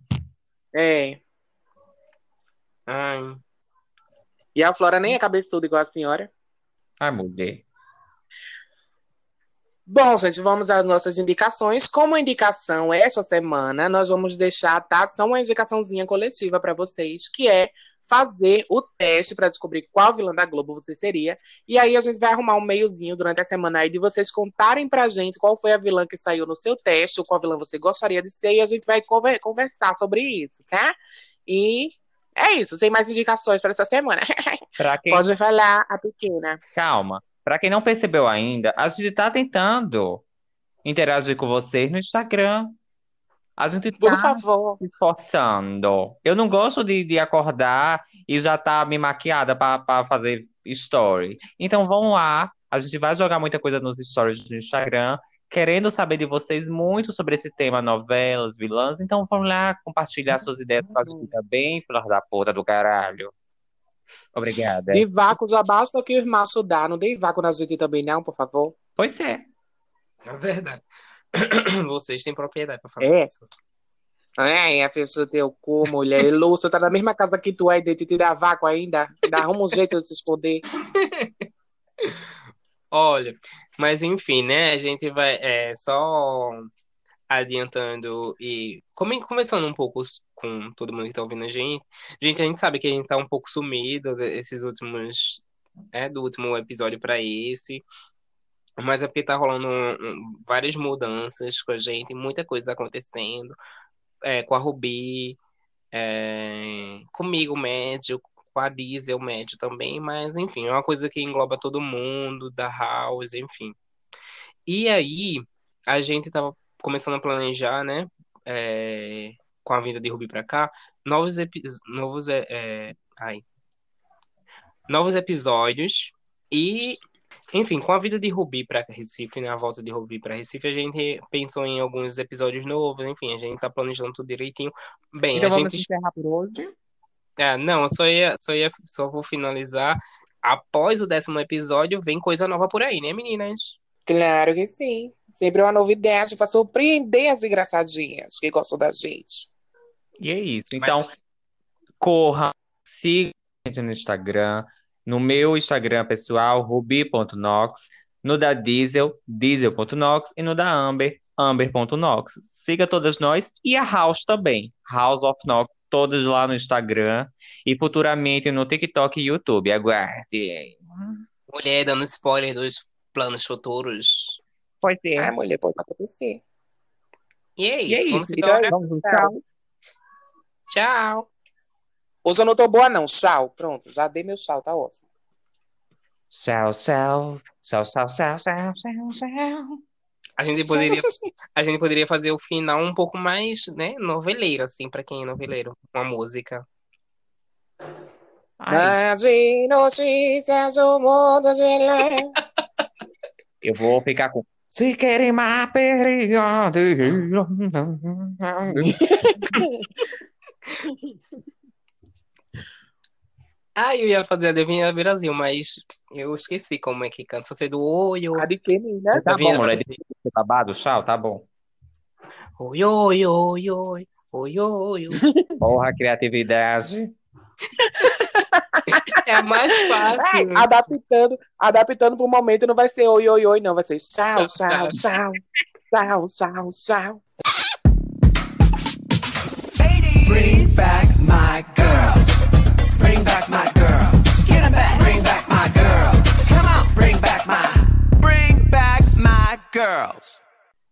É. Ai. E a Flora nem é cabeçuda igual a senhora. Ai, mulher. Bom, gente, vamos às nossas indicações. Como indicação essa semana, nós vamos deixar, tá? Só uma indicaçãozinha coletiva para vocês, que é fazer o teste para descobrir qual vilã da Globo você seria. E aí a gente vai arrumar um meiozinho durante a semana aí de vocês contarem pra gente qual foi a vilã que saiu no seu teste, ou qual vilã você gostaria de ser, e a gente vai conver- conversar sobre isso, tá? E é isso, sem mais indicações para essa semana. Pra quem Pode falar a pequena. Calma. Pra quem não percebeu ainda, a gente tá tentando interagir com vocês no Instagram. A gente Por tá favor. se esforçando. Eu não gosto de, de acordar e já tá me maquiada pra fazer story. Então vão lá. A gente vai jogar muita coisa nos stories do Instagram, querendo saber de vocês muito sobre esse tema, novelas, vilãs. Então vão lá compartilhar suas ideias com a gente também, filha da puta do caralho. Obrigada. De vácuo já basta que o macho dá. Não dê vácuo nas gente também, não, por favor. Pois é. É verdade. Vocês têm propriedade pra falar É. isso. Ai, a pessoa teu cu, mulher. E Lúcio tá na mesma casa que tu é, de te dar vácuo ainda. Ainda arruma um jeito de se esconder. Olha, mas enfim, né? A gente vai é, só adiantando e come- começando um pouco com todo mundo que tá ouvindo a gente. Gente, a gente sabe que a gente tá um pouco sumido esses últimos, é, do último episódio pra esse. Mas é porque tá rolando um- várias mudanças com a gente, muita coisa acontecendo. É, com a Rubi, é, comigo, médio, com a Diesel, médio também, mas enfim, é uma coisa que engloba todo mundo, da House, enfim. E aí, a gente tava começando a planejar, né, é, com a vinda de Rubi pra cá, novos, novos, é, é, ai, novos episódios e enfim, com a vida de Rubi para Recife, né, a volta de Rubi para Recife, a gente pensou em alguns episódios novos, enfim, a gente tá planejando tudo direitinho. Bem, Então a vamos gente. encerrar por hoje. É, não, só ia, só ia, só vou finalizar. Após o décimo episódio, vem coisa nova por aí, né, meninas? Claro que sim. Sempre uma novidade pra surpreender as engraçadinhas que gostam da gente. E é isso. Mas- Então, corra, siga a gente no Instagram, no meu Instagram pessoal, ruby.nox, no da Diesel, diesel.nox, e no da Amber, amber.nox. Siga todas nós e a House também, House of Nox, todas lá no Instagram e futuramente no TikTok e YouTube. Aguarde. Mulher dando spoiler dos planos futuros. Pode ser. Ah, mulher, pode acontecer. E é E é isso. Vamos isso. embora. Tchau. Tchau. Hoje eu não tô boa, não. Tchau. Pronto, já dei meu tchau, tá ótimo. Tchau, tchau. Tchau, tchau, tchau, tchau, tchau, tchau. A gente poderia, a gente poderia fazer o final um pouco mais, né, noveleiro, assim, pra quem é noveleiro. Uma música. Ai, Mas de notícias do mundo de lá. eu vou ficar com. Se querem mais perigo. Ah, eu ia fazer a Devinha Brasil, mas eu esqueci como é que canta. Só sei do oi, oi. A de que, menina? Tá Devinha bom, mulher. Ser babado, tchau, tá bom. Oi, oi, oi, oi. Oi, oi, oi. Porra, criatividade. É mais fácil. Vai, adaptando, adaptando o momento, não vai ser oi, oi, oi, não. Vai ser tchau, tchau, tchau. Tchau, tchau, tchau. Bring back my girls. Bring back my girls. Get them back. Bring back my girls. Come on. Bring back my. Bring back my girls.